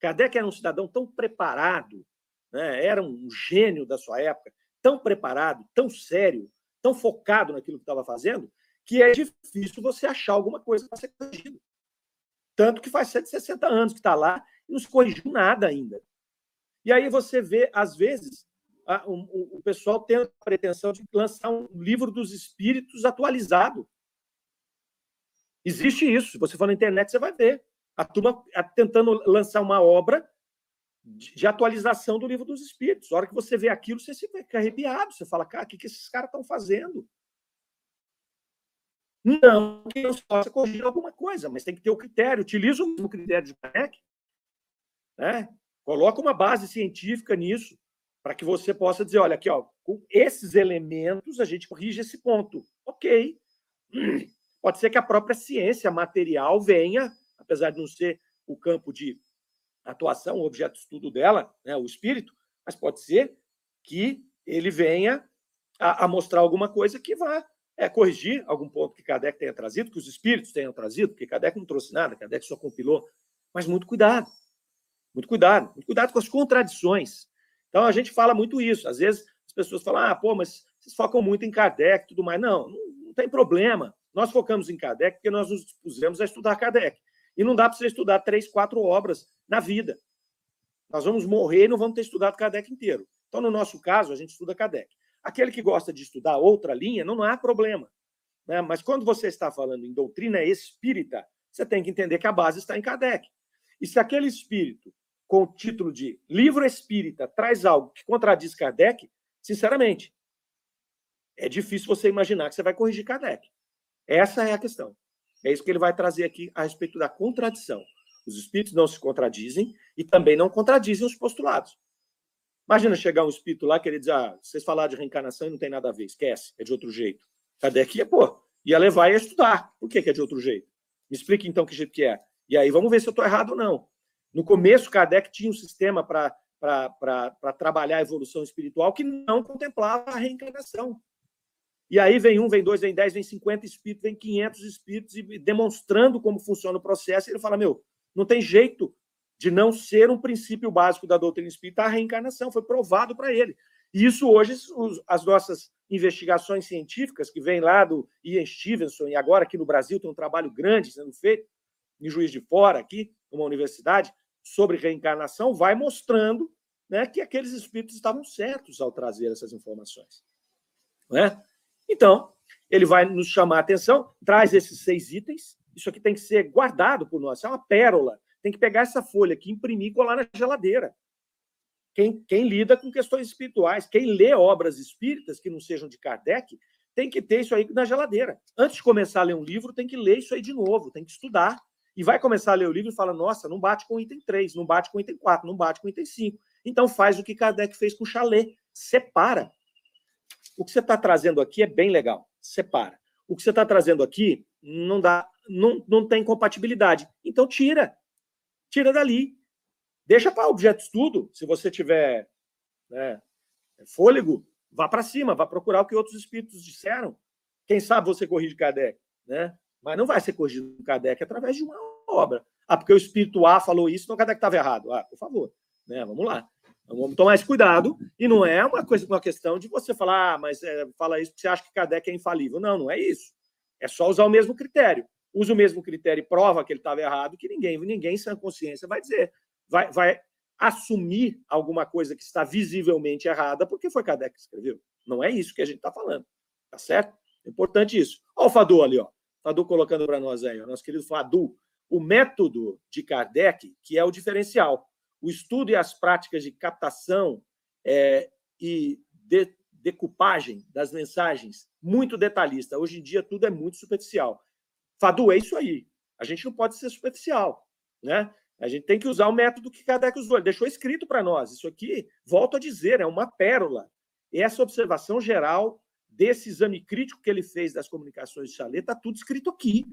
Kardec era um cidadão tão preparado, né? era um gênio da sua época, tão preparado, tão sério, tão focado naquilo que estava fazendo, que é difícil você achar alguma coisa para ser corrigido. Tanto que faz 160 anos que está lá e não se corrigiu nada ainda. E aí você vê, às vezes, a, o, o, pessoal tem a pretensão de lançar um livro dos espíritos atualizado. Existe isso. Se você for na internet, você vai ver. A turma tentando lançar uma obra de, atualização do livro dos espíritos. A hora que você vê aquilo, você se fica arrepiado. Você fala, cara, o que, que esses caras estão fazendo? Não que não possa corrigir alguma coisa, mas tem que ter o critério. Utiliza o mesmo critério de Kardec. Né? Coloca uma base científica nisso, para que você possa dizer, olha, aqui, ó, com esses elementos a gente corrige esse ponto. Ok. Pode ser que a própria ciência material venha, apesar de não ser o campo de atuação, o objeto de estudo dela, né, o espírito, mas pode ser que ele venha a, a mostrar alguma coisa que vá é, corrigir algum ponto que Kardec tenha trazido, que os espíritos tenham trazido, porque Kardec não trouxe nada, Kardec só compilou. Mas muito cuidado, muito cuidado, muito cuidado com as contradições. Então a gente fala muito isso. Às vezes as pessoas falam, ah, pô, mas vocês focam muito em Kardec e tudo mais. Não, não, não tem problema. Nós focamos em Kardec porque nós nos dispusemos a estudar Kardec. E não dá para você estudar três, quatro obras na vida. Nós vamos morrer e não vamos ter estudado Kardec inteiro. Então, no nosso caso, a gente estuda Kardec. Aquele que gosta de estudar outra linha, não, não há problema. Né? Mas quando você está falando em doutrina espírita, você tem que entender que a base está em Kardec. E se aquele espírito, com o título de livro espírita, traz algo que contradiz Kardec, sinceramente, é difícil você imaginar que você vai corrigir Kardec. Essa é a questão. É isso que ele vai trazer aqui a respeito da contradição. Os espíritos não se contradizem e também não contradizem os postulados. Imagina chegar um espírito lá que ele diz: ah, vocês falaram de reencarnação e não tem nada a ver, esquece, é de outro jeito. Kardec ia, pô, ia levar e ia estudar. Por que, que é de outro jeito? Me explique então que jeito que é. E aí vamos ver se eu estou errado ou não. No começo, Kardec tinha um sistema para trabalhar a evolução espiritual que não contemplava a reencarnação. E aí vem um, vem dois, vem dez, vem cinquenta espíritos, vem quinhentos espíritos, e demonstrando como funciona o processo, ele fala: meu, não tem jeito de não ser um princípio básico da doutrina espírita a reencarnação, foi provado para ele. E isso hoje, os, as nossas investigações científicas, que vêm lá do Ian Stevenson, e agora aqui no Brasil tem um trabalho grande sendo feito, em Juiz de Fora, aqui, numa universidade, sobre reencarnação, vai mostrando né, que aqueles espíritos estavam certos ao trazer essas informações. Não é? Então, ele vai nos chamar a atenção, traz esses seis itens, isso aqui tem que ser guardado por nós, é uma pérola tem que pegar essa folha aqui, imprimir e colar na geladeira. Quem, quem lida com questões espirituais, quem lê obras espíritas que não sejam de Kardec, tem que ter isso aí na geladeira. Antes de começar a ler um livro, tem que ler isso aí de novo, tem que estudar. E vai começar a ler o livro e fala: nossa, não bate com o item 3, não bate com o item 4, não bate com o item 5. Então faz o que Kardec fez com o chalé: separa. O que você está trazendo aqui é bem legal, separa. O que você está trazendo aqui não dá, não, não tem compatibilidade. Então tira tira dali. Deixa para objeto de estudo, se você tiver né, fôlego, vá para cima, vá procurar o que outros espíritos disseram. Quem sabe você corrige Kardec, né? Mas não vai ser corrigido Kardec através de uma obra. Ah, porque o espírito A falou isso, então Kardec estava errado. Ah, por favor, né? Vamos lá. Vamos tomar esse cuidado. E não é uma coisa, uma questão de você falar, ah, mas é, fala isso porque você acha que Kardec é infalível. Não, não é isso. É só usar o mesmo critério. usa o mesmo critério e prova que ele estava errado, que ninguém, ninguém sem consciência vai dizer, vai, vai assumir alguma coisa que está visivelmente errada porque foi Kardec que escreveu. Não é isso que a gente está falando. Tá certo? É importante isso. Olha o Fadu ali, ó. Fadu colocando para nós aí, ó, nosso querido Fadu. O método de Kardec, que é o diferencial. O estudo e as práticas de captação é, e de, decupagem das mensagens, muito detalhista. Hoje em dia tudo é muito superficial. Fadu, é isso aí. A gente não pode ser superficial, né? A gente tem que usar o método que Kardec usou. Ele deixou escrito para nós. Isso aqui, volto a dizer, é uma pérola. Essa observação geral desse exame crítico que ele fez das comunicações de Chalet, está tudo escrito aqui.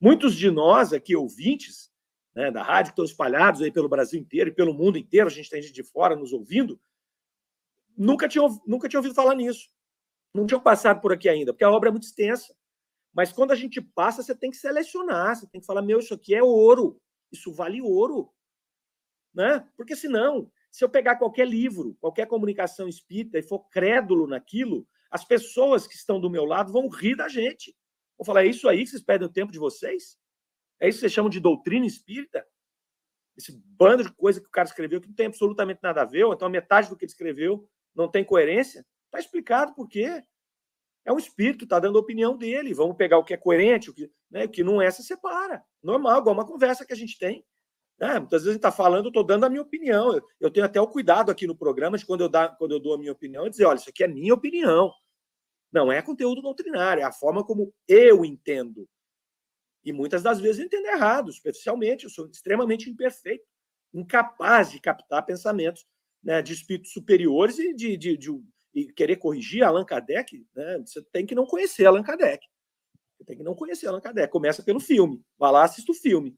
Muitos de nós aqui, ouvintes né, da rádio, que estão espalhados aí pelo Brasil inteiro e pelo mundo inteiro, a gente tem gente de fora nos ouvindo, nunca tinham, nunca tinham ouvido falar nisso. Não tinham passado por aqui ainda, porque a obra é muito extensa. Mas quando a gente passa, você tem que selecionar, você tem que falar: meu, isso aqui é ouro, isso vale ouro. Né? Porque senão, se eu pegar qualquer livro, qualquer comunicação espírita e for crédulo naquilo, as pessoas que estão do meu lado vão rir da gente. Vão falar: é isso aí que vocês perdem o tempo de vocês? É isso que vocês chamam de doutrina espírita? Esse bando de coisa que o cara escreveu que não tem absolutamente nada a ver, ou então metade do que ele escreveu não tem coerência? Está explicado por quê. É um espírito, está dando a opinião dele. Vamos pegar o que é coerente, o que, né, o que não é, se separa. Normal, igual uma conversa que a gente tem. Né? Muitas vezes a gente está falando, eu estou dando a minha opinião. Eu, eu, tenho até o cuidado aqui no programa de quando eu, dá, quando eu dou a minha opinião, e dizer, olha, isso aqui é minha opinião. Não é conteúdo doutrinário, é a forma como eu entendo. E muitas das vezes entendo errado, superficialmente, eu sou extremamente imperfeito, incapaz de captar pensamentos né, de espíritos superiores e de, de, de, e querer corrigir Allan Kardec, né, você tem que não conhecer Allan Kardec. Você tem que não conhecer Allan Kardec. Começa pelo filme. Vai lá, assista o filme.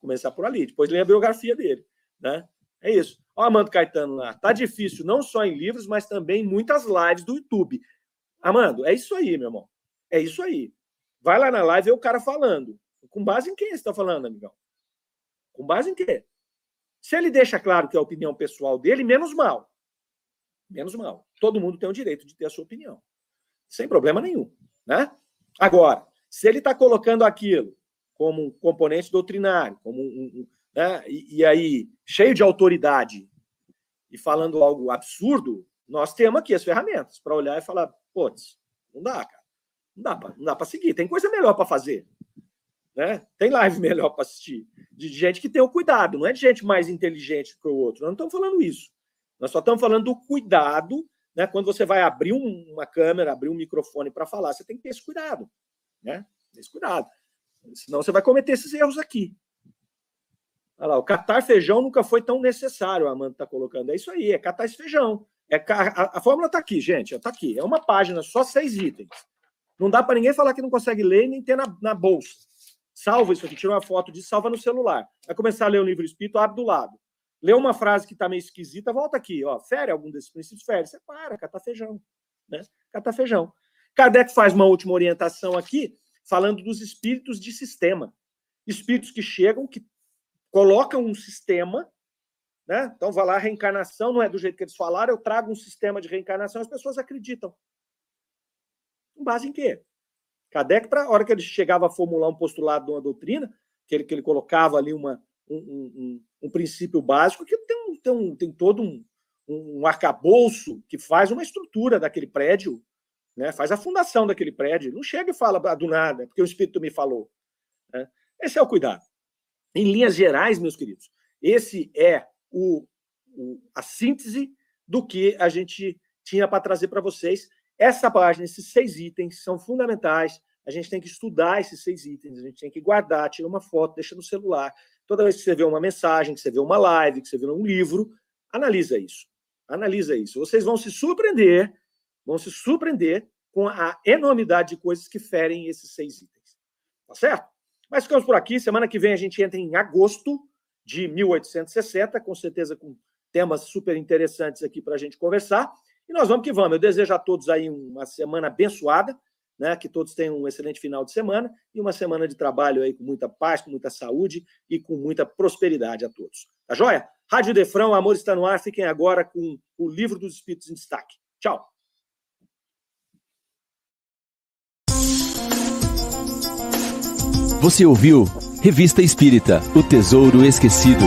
começar por ali. Depois lê a biografia dele. Né? É isso. O Amando Caetano lá. Tá difícil, não só em livros, mas também em muitas lives do YouTube. Amando, é isso aí, meu irmão. É isso aí. Vai lá na live e o cara falando. Com base em quem você está falando, amigão? Com base em quê? Se ele deixa claro que é a opinião pessoal dele, menos mal. Menos mal. Todo mundo tem o direito de ter a sua opinião. Sem problema nenhum. Né? Agora, se ele está colocando aquilo como um componente doutrinário, como um, um né? E, e, aí, cheio de autoridade e falando algo absurdo, nós temos aqui as ferramentas para olhar e falar: putz, não dá, cara. Não dá para seguir. Tem coisa melhor para fazer. Né? Tem live melhor para assistir. De gente que tem o cuidado, não é de gente mais inteligente que o outro. Nós não estamos falando isso. Nós só estamos falando do cuidado, né? Quando você vai abrir uma câmera, abrir um microfone para falar, você tem que ter esse cuidado, né? Esse cuidado. Senão você vai cometer esses erros aqui. Olha lá, o catar feijão nunca foi tão necessário, a Amanda está colocando. É isso aí, é catar esse feijão. É, a, a fórmula está aqui, gente, está aqui. É uma página, só seis itens. Não dá para ninguém falar que não consegue ler nem ter na, na bolsa. Salva isso aqui, tira uma foto de salva no celular. Vai começar a ler o livro espírito, abre do lado. Lê uma frase que está meio esquisita, volta aqui, ó. Fere algum desses princípios, fere. Você para, cata feijão. Né? Cata feijão. Kardec faz uma última orientação aqui, falando dos espíritos de sistema. Espíritos que chegam, que colocam um sistema, né? Então, vai lá, reencarnação não é do jeito que eles falaram, eu trago um sistema de reencarnação, as pessoas acreditam. Com base em quê? Kardec, para a hora que ele chegava a formular um postulado de uma doutrina, que ele, que ele colocava ali uma, um, um, um princípio básico, que tem, um, tem, um, tem todo um, um arcabouço que faz uma estrutura daquele prédio, né? faz a fundação daquele prédio. Não chega e fala ah, do nada, porque o Espírito me falou. Né? Esse é o cuidado. Em linhas gerais, meus queridos, esse é o, o a síntese do que a gente tinha para trazer para vocês. Essa página, esses seis itens são fundamentais. A gente tem que estudar esses seis itens, a gente tem que guardar, tirar uma foto, deixa no celular. Toda vez que você vê uma mensagem, que você vê uma live, que você vê um livro, analisa isso. Analisa isso. Vocês vão se surpreender, vão se surpreender com a enormidade de coisas que ferem esses seis itens. Tá certo? Mas ficamos por aqui. Semana que vem a gente entra em agosto de 1860, com certeza com temas super interessantes aqui para a gente conversar. E nós vamos que vamos. Eu desejo a todos aí uma semana abençoada, né? Que todos tenham um excelente final de semana e uma semana de trabalho aí com muita paz, com muita saúde e com muita prosperidade a todos. Tá joia? Rádio Defrão, Amor está no ar. Fiquem agora com o Livro dos Espíritos em Destaque. Tchau. Você ouviu Revista Espírita O Tesouro Esquecido.